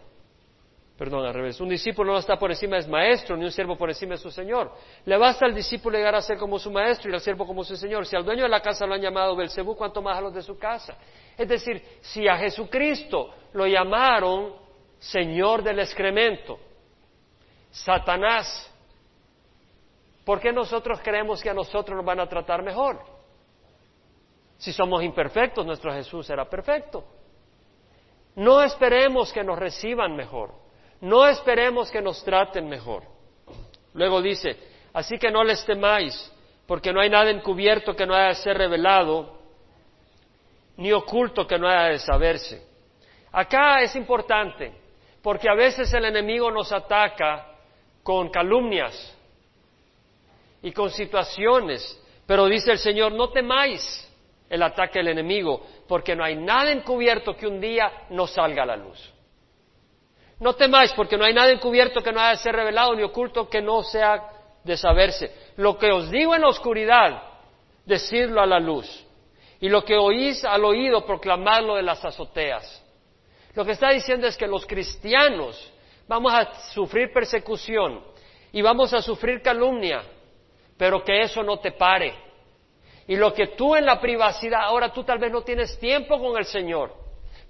Perdón, al revés. Un discípulo no está por encima de su maestro, ni un siervo por encima de su señor. Le basta al discípulo llegar a ser como su maestro y al siervo como su señor. Si al dueño de la casa lo han llamado Belcebú, ¿cuánto más a los de su casa? Es decir, si a Jesucristo lo llamaron Señor del excremento, Satanás, ¿por qué nosotros creemos que a nosotros nos van a tratar mejor? Si somos imperfectos, nuestro Jesús era perfecto. No esperemos que nos reciban mejor. No esperemos que nos traten mejor. Luego dice, así que no les temáis, porque no hay nada encubierto que no haya de ser revelado, ni oculto que no haya de saberse. Acá es importante, porque a veces el enemigo nos ataca con calumnias y con situaciones, pero dice el Señor, no temáis el ataque del enemigo, porque no hay nada encubierto que un día no salga a la luz. No temáis, porque no hay nada encubierto que no haya de ser revelado, ni oculto que no sea de saberse. Lo que os digo en la oscuridad, decidlo a la luz. Y lo que oís al oído, proclamadlo de las azoteas. Lo que está diciendo es que los cristianos vamos a sufrir persecución y vamos a sufrir calumnia, pero que eso no te pare. Y lo que tú en la privacidad, ahora tú tal vez no tienes tiempo con el Señor,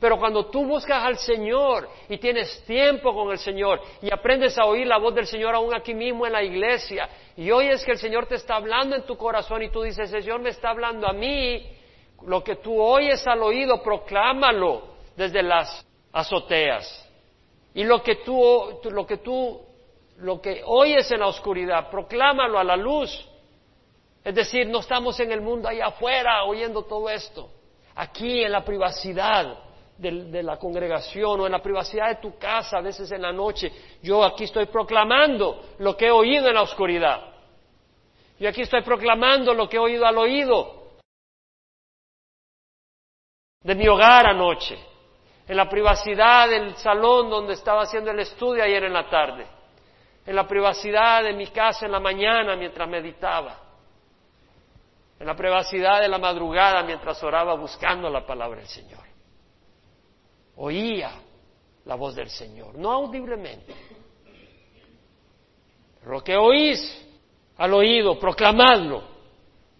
pero cuando tú buscas al Señor y tienes tiempo con el Señor y aprendes a oír la voz del Señor aún aquí mismo en la iglesia y oyes que el Señor te está hablando en tu corazón y tú dices, el Señor me está hablando a mí, lo que tú oyes al oído, proclámalo desde las azoteas. Y lo que tú, lo que tú, lo que oyes en la oscuridad, proclámalo a la luz. Es decir, no estamos en el mundo allá afuera oyendo todo esto. Aquí en la privacidad de, la congregación o en la privacidad de tu casa, a veces en la noche, yo aquí estoy proclamando lo que he oído en la oscuridad. Yo aquí estoy proclamando lo que he oído al oído de mi hogar anoche, en la privacidad del salón donde estaba haciendo el estudio ayer en la tarde, en la privacidad de mi casa en la mañana mientras meditaba, en la privacidad de la madrugada mientras oraba buscando la palabra del Señor oía la voz del Señor, no audiblemente. lo que oís al oído, proclamadlo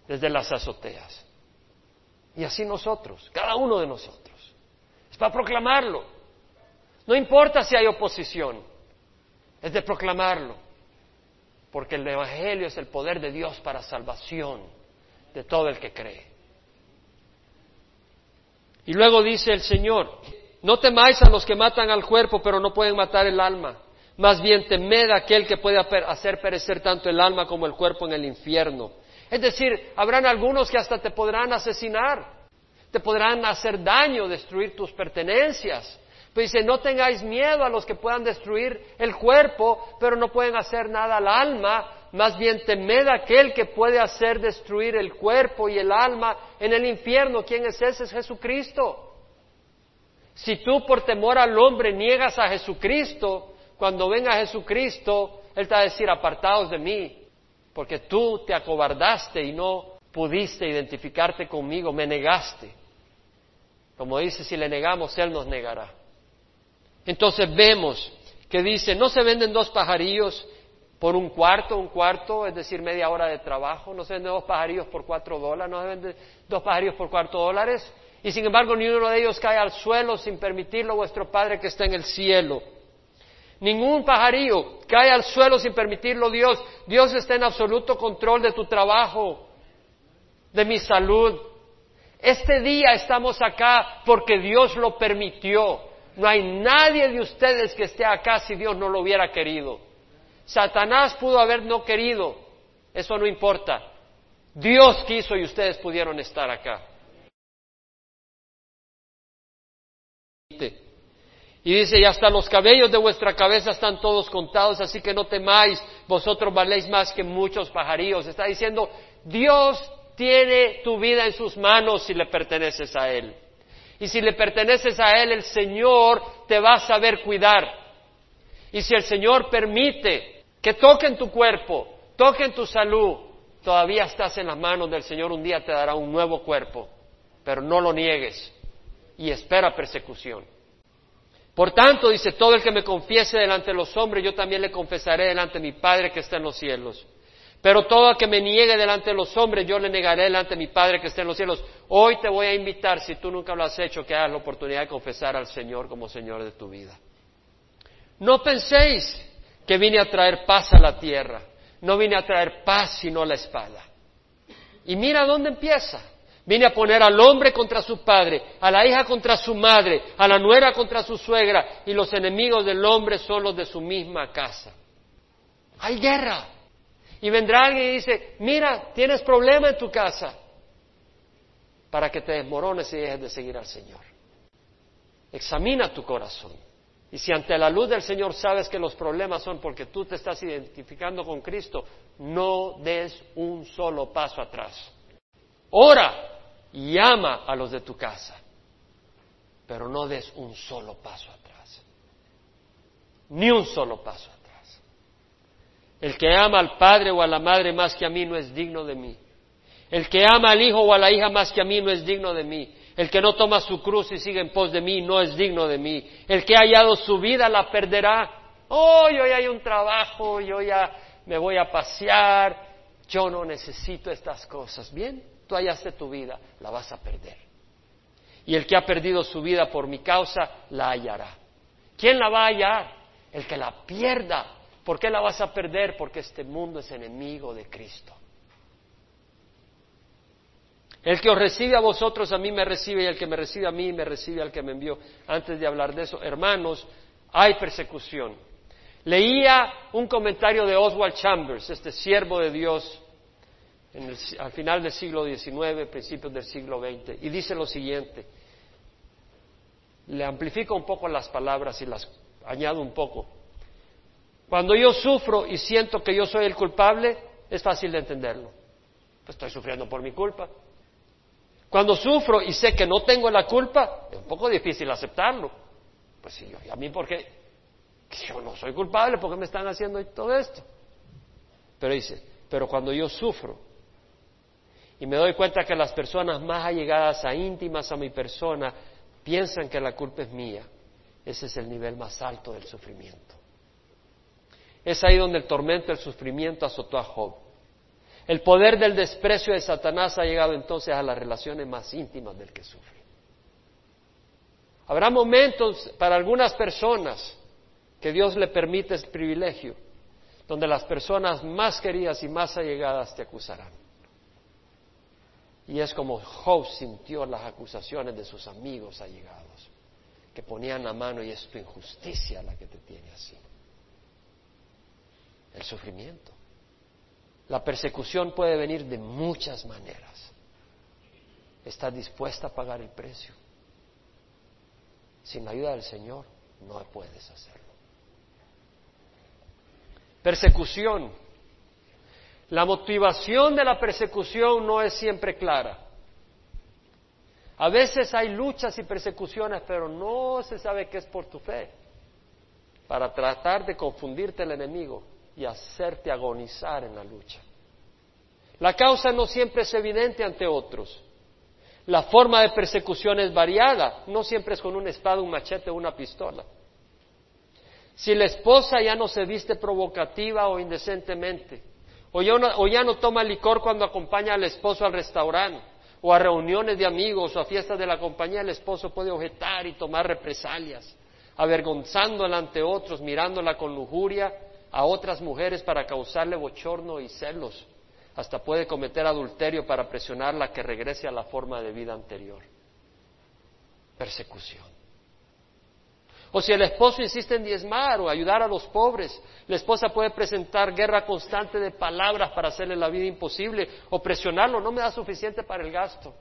desde las azoteas. Y así nosotros, cada uno de nosotros. Es para proclamarlo. No importa si hay oposición, es de proclamarlo. Porque el Evangelio es el poder de Dios para salvación de todo el que cree. Y luego dice el Señor, no temáis a los que matan al cuerpo, pero no pueden matar el alma. Más bien temed a aquel que puede hacer perecer tanto el alma como el cuerpo en el infierno. Es decir, habrán algunos que hasta te podrán asesinar, te podrán hacer daño, destruir tus pertenencias. Pues dice, no tengáis miedo a los que puedan destruir el cuerpo, pero no pueden hacer nada al alma. Más bien temed a aquel que puede hacer destruir el cuerpo y el alma en el infierno. ¿Quién es ese? Es Jesucristo. Si tú por temor al hombre niegas a Jesucristo, cuando venga Jesucristo, Él te va a decir, apartados de mí, porque tú te acobardaste y no pudiste identificarte conmigo, me negaste. Como dice, si le negamos, Él nos negará. Entonces vemos que dice, no se venden dos pajarillos por un cuarto, un cuarto, es decir, media hora de trabajo, no se venden dos pajarillos por cuatro dólares, no se venden dos pajarillos por cuatro dólares, y sin embargo ni uno de ellos cae al suelo sin permitirlo vuestro Padre que está en el cielo. Ningún pajarillo cae al suelo sin permitirlo Dios. Dios está en absoluto control de tu trabajo, de mi salud. Este día estamos acá porque Dios lo permitió. No hay nadie de ustedes que esté acá si Dios no lo hubiera querido. Satanás pudo haber no querido, eso no importa. Dios quiso y ustedes pudieron estar acá. Y dice, y hasta los cabellos de vuestra cabeza están todos contados, así que no temáis, vosotros valéis más que muchos pajarillos. Está diciendo, Dios tiene tu vida en sus manos si le perteneces a Él. Y si le perteneces a Él, el Señor te va a saber cuidar. Y si el Señor permite que toquen tu cuerpo, toquen tu salud, todavía estás en las manos del Señor, un día te dará un nuevo cuerpo, pero no lo niegues y espera persecución. Por tanto, dice, todo el que me confiese delante de los hombres, yo también le confesaré delante de mi Padre que está en los cielos. Pero todo el que me niegue delante de los hombres, yo le negaré delante de mi Padre que está en los cielos. Hoy te voy a invitar, si tú nunca lo has hecho, que hagas la oportunidad de confesar al Señor como Señor de tu vida. No penséis que vine a traer paz a la tierra. No vine a traer paz sino la espada. Y mira dónde empieza. Vine a poner al hombre contra su padre, a la hija contra su madre, a la nuera contra su suegra, y los enemigos del hombre son los de su misma casa. Hay guerra. Y vendrá alguien y dice, mira, tienes problema en tu casa, para que te desmorones y dejes de seguir al Señor. Examina tu corazón. Y si ante la luz del Señor sabes que los problemas son porque tú te estás identificando con Cristo, no des un solo paso atrás. Ora y ama a los de tu casa, pero no des un solo paso atrás. Ni un solo paso atrás. El que ama al padre o a la madre más que a mí no es digno de mí. El que ama al hijo o a la hija más que a mí no es digno de mí. El que no toma su cruz y sigue en pos de mí no es digno de mí. El que ha hallado su vida la perderá. Oh, yo ya hay un trabajo, yo ya me voy a pasear, yo no necesito estas cosas. Bien, tú hallaste tu vida, la vas a perder. Y el que ha perdido su vida por mi causa, la hallará. ¿Quién la va a hallar? El que la pierda. ¿Por qué la vas a perder? Porque este mundo es enemigo de Cristo. El que os recibe a vosotros, a mí me recibe, y el que me recibe a mí, me recibe al que me envió. Antes de hablar de eso, hermanos, hay persecución. Leía un comentario de Oswald Chambers, este siervo de Dios, al final del siglo XIX, principios del siglo XX, y dice lo siguiente. Le amplifico un poco las palabras y las añado un poco. Cuando yo sufro y siento que yo soy el culpable, es fácil de entenderlo. Pues estoy sufriendo por mi culpa. Cuando sufro y sé que no tengo la culpa, es un poco difícil aceptarlo. Pues sí, ¿y a mí por qué? Yo no soy culpable, ¿por qué me están haciendo todo esto? Pero dice, pero cuando yo sufro y me doy cuenta que las personas más allegadas a íntimas a mi persona piensan que la culpa es mía, ese es el nivel más alto del sufrimiento. Es ahí donde el tormento, el sufrimiento azotó a Job. El poder del desprecio de Satanás ha llegado entonces a las relaciones más íntimas del que sufre. Habrá momentos para algunas personas que Dios le permite el privilegio, donde las personas más queridas y más allegadas te acusarán. Y es como Job sintió las acusaciones de sus amigos allegados, que ponían la mano y es tu injusticia la que te tiene así. El sufrimiento. La persecución puede venir de muchas maneras. ¿Estás dispuesta a pagar el precio? Sin la ayuda del Señor no puedes hacerlo. Persecución. La motivación de la persecución no es siempre clara. A veces hay luchas y persecuciones, pero no se sabe que es por tu fe, para tratar de confundirte el enemigo y hacerte agonizar en la lucha. La causa no siempre es evidente ante otros. La forma de persecución es variada, no siempre es con una espada, un machete o una pistola. Si la esposa ya no se viste provocativa o indecentemente, o ya, no, o ya no toma licor cuando acompaña al esposo al restaurante, o a reuniones de amigos o a fiestas de la compañía, el esposo puede objetar y tomar represalias, avergonzándola ante otros, mirándola con lujuria a otras mujeres para causarle bochorno y celos. Hasta puede cometer adulterio para presionarla que regrese a la forma de vida anterior. Persecución. O si el esposo insiste en diezmar o ayudar a los pobres, la esposa puede presentar guerra constante de palabras para hacerle la vida imposible o presionarlo, no me da suficiente para el gasto,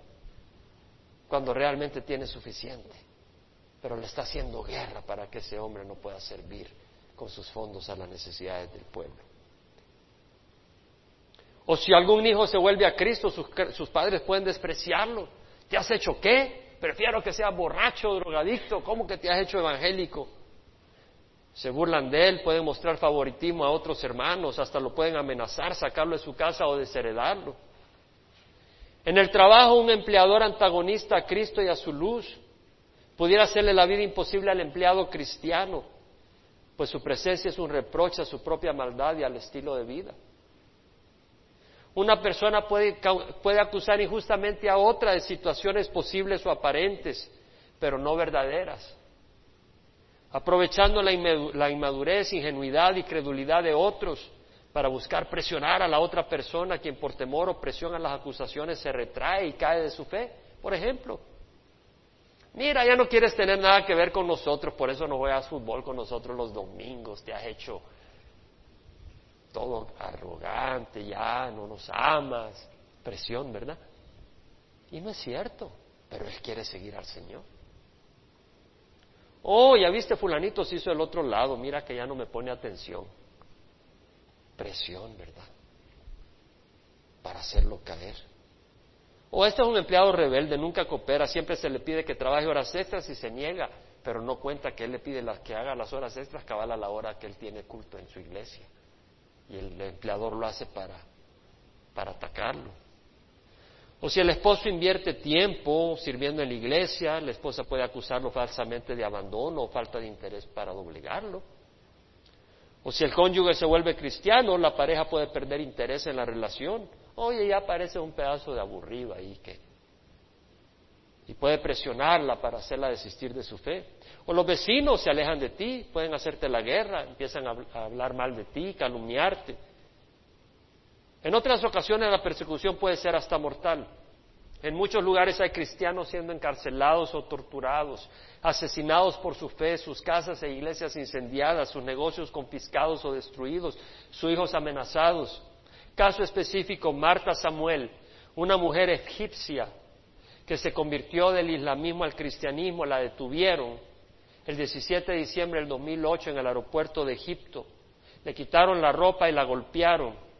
cuando realmente tiene suficiente. Pero le está haciendo guerra para que ese hombre no pueda servir con sus fondos a las necesidades del pueblo. O si algún hijo se vuelve a Cristo, sus, padres pueden despreciarlo. ¿Te has hecho qué? Prefiero que sea borracho, drogadicto. ¿Cómo que te has hecho evangélico? Se burlan de él, pueden mostrar favoritismo a otros hermanos, hasta lo pueden amenazar, sacarlo de su casa o desheredarlo. En el trabajo, un empleador antagonista a Cristo y a su luz Pudiera hacerle la vida imposible al empleado cristiano, pues su presencia es un reproche a su propia maldad y al estilo de vida. Una persona puede, puede acusar injustamente a otra de situaciones posibles o aparentes, pero no verdaderas aprovechando la inmadurez, ingenuidad y credulidad de otros para buscar presionar a la otra persona, quien por temor o presión a las acusaciones se retrae y cae de su fe, por ejemplo. Mira, ya no quieres tener nada que ver con nosotros, por eso no juegas fútbol con nosotros los domingos, te has hecho todo arrogante, ya no nos amas, presión, ¿verdad? Y no es cierto, pero él quiere seguir al Señor. Oh, ya viste, fulanito se hizo el otro lado, mira que ya no me pone atención. Presión, ¿verdad? Para hacerlo caer. O este es un empleado rebelde, nunca coopera, siempre se le pide que trabaje horas extras y se niega, pero no cuenta que él le pide que haga las horas extras cabal a la hora que él tiene culto en su iglesia. Y el empleador lo hace para, para atacarlo. O si el esposo invierte tiempo sirviendo en la iglesia, la esposa puede acusarlo falsamente de abandono o falta de interés para obligarlo. O si el cónyuge se vuelve cristiano, la pareja puede perder interés en la relación. Oye, ya parece un pedazo de aburrido ahí que. Y puede presionarla para hacerla desistir de su fe. O los vecinos se alejan de ti, pueden hacerte la guerra, empiezan a hablar mal de ti, calumniarte. En otras ocasiones la persecución puede ser hasta mortal. En muchos lugares hay cristianos siendo encarcelados o torturados, asesinados por su fe, sus casas e iglesias incendiadas, sus negocios confiscados o destruidos, sus hijos amenazados. Caso específico, Marta Samuel, una mujer egipcia que se convirtió del islamismo al cristianismo, la detuvieron el 17 de diciembre del 2008 en el aeropuerto de Egipto. Le quitaron la ropa y la golpearon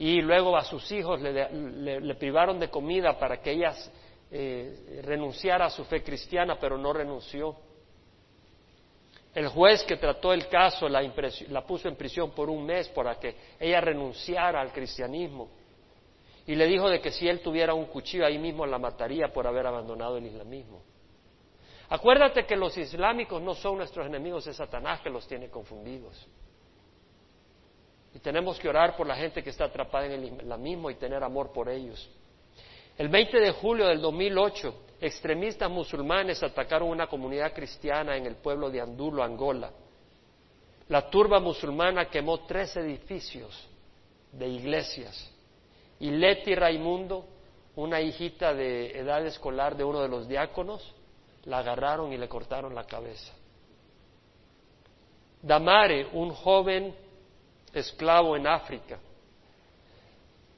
y luego a sus hijos le, privaron de comida para que ella eh, renunciara a su fe cristiana, pero no renunció. El juez que trató el caso la, la puso en prisión por un mes para que ella renunciara al cristianismo. Y le dijo de que si él tuviera un cuchillo ahí mismo la mataría por haber abandonado el islamismo. Acuérdate que los islámicos no son nuestros enemigos, es Satanás que los tiene confundidos. Y tenemos que orar por la gente que está atrapada en el islamismo y tener amor por ellos. El 20 de julio del 2008, extremistas musulmanes atacaron una comunidad cristiana en el pueblo de Andulo, Angola. La turba musulmana quemó tres edificios de iglesias. Y Leti Raimundo, una hijita de edad escolar de uno de los diáconos, la agarraron y le cortaron la cabeza. Damare, un joven esclavo en África.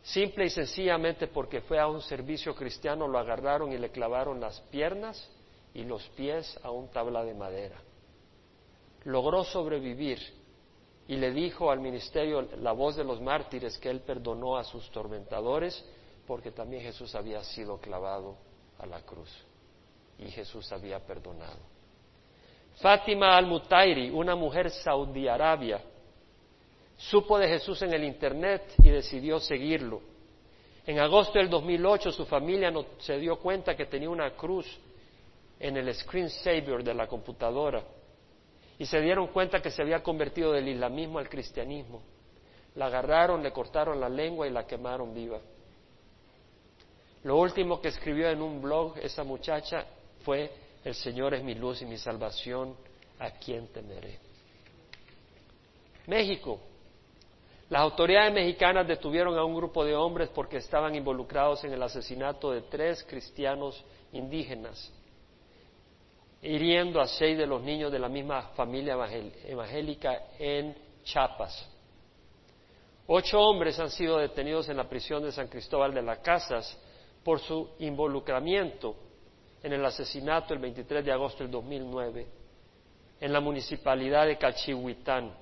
Simple y sencillamente porque fue a un servicio cristiano, lo agarraron y le clavaron las piernas y los pies a un tabla de madera. Logró sobrevivir y le dijo al ministerio la voz de los mártires que él perdonó a sus tormentadores porque también Jesús había sido clavado a la cruz y Jesús había perdonado. Fátima al-Mutairi, una mujer saudí arabia, Supo de Jesús en el Internet y decidió seguirlo. En agosto del 2008 su familia se dio cuenta que tenía una cruz en el screensaver de la computadora y se dieron cuenta que se había convertido del islamismo al cristianismo. La agarraron, le cortaron la lengua y la quemaron viva. Lo último que escribió en un blog esa muchacha fue, el Señor es mi luz y mi salvación, ¿a quién temeré? México, las autoridades mexicanas detuvieron a un grupo de hombres porque estaban involucrados en el asesinato de tres cristianos indígenas, hiriendo a seis de los niños de la misma familia evangélica en Chiapas. Ocho hombres han sido detenidos en la prisión de San Cristóbal de las Casas por su involucramiento en el asesinato el 23 de agosto del 2009 en la municipalidad de Cachihuitán.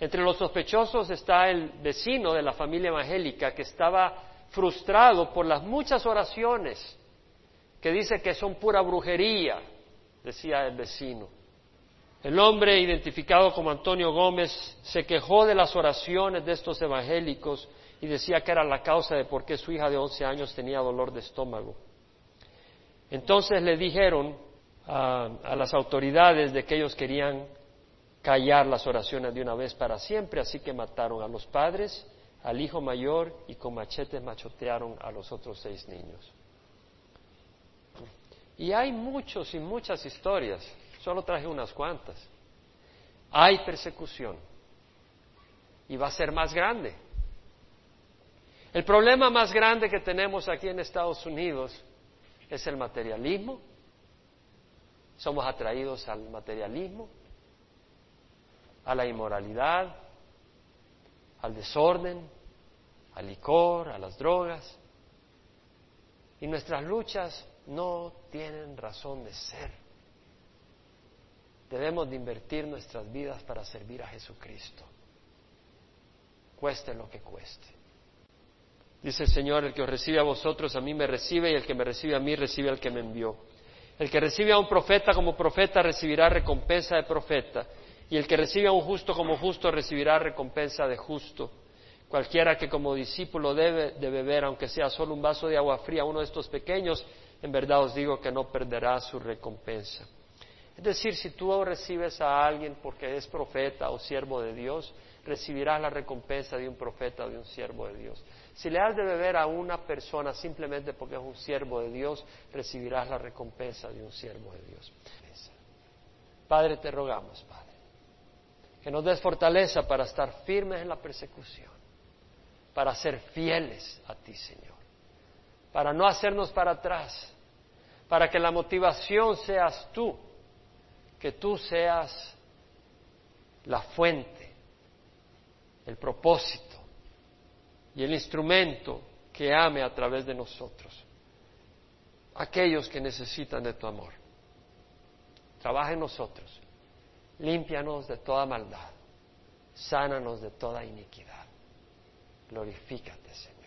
Entre los sospechosos está el vecino de la familia evangélica que estaba frustrado por las muchas oraciones que dice que son pura brujería, decía el vecino. El hombre identificado como Antonio Gómez se quejó de las oraciones de estos evangélicos y decía que era la causa de por qué su hija de 11 años tenía dolor de estómago. Entonces le dijeron a, a las autoridades de que ellos querían callar las oraciones de una vez para siempre, así que mataron a los padres, al hijo mayor y con machetes machotearon a los otros seis niños. Y hay muchos y muchas historias, solo traje unas cuantas. Hay persecución y va a ser más grande. El problema más grande que tenemos aquí en Estados Unidos es el materialismo. Somos atraídos al materialismo, a la inmoralidad, al desorden, al licor, a las drogas. Y nuestras luchas no tienen razón de ser. Debemos de invertir nuestras vidas para servir a Jesucristo, cueste lo que cueste. Dice el Señor, el que os recibe a vosotros, a mí me recibe, y el que me recibe a mí, recibe al que me envió. El que recibe a un profeta como profeta recibirá recompensa de profeta, y el que recibe a un justo como justo recibirá recompensa de justo. Cualquiera que como discípulo debe de beber, aunque sea solo un vaso de agua fría, uno de estos pequeños, en verdad os digo que no perderá su recompensa. Es decir, si tú recibes a alguien porque es profeta o siervo de Dios, recibirás la recompensa de un profeta o de un siervo de Dios. Si le has de beber a una persona simplemente porque es un siervo de Dios, recibirás la recompensa de un siervo de Dios. Padre, te rogamos, Padre, que nos des fortaleza para estar firmes en la persecución, para ser fieles a ti, Señor, para no hacernos para atrás, para que la motivación seas tú, que tú seas la fuente, el propósito y el instrumento que ame a través de nosotros, aquellos que necesitan de tu amor. Trabaja en nosotros, límpianos de toda maldad, sánanos de toda iniquidad. Glorifícate, Señor.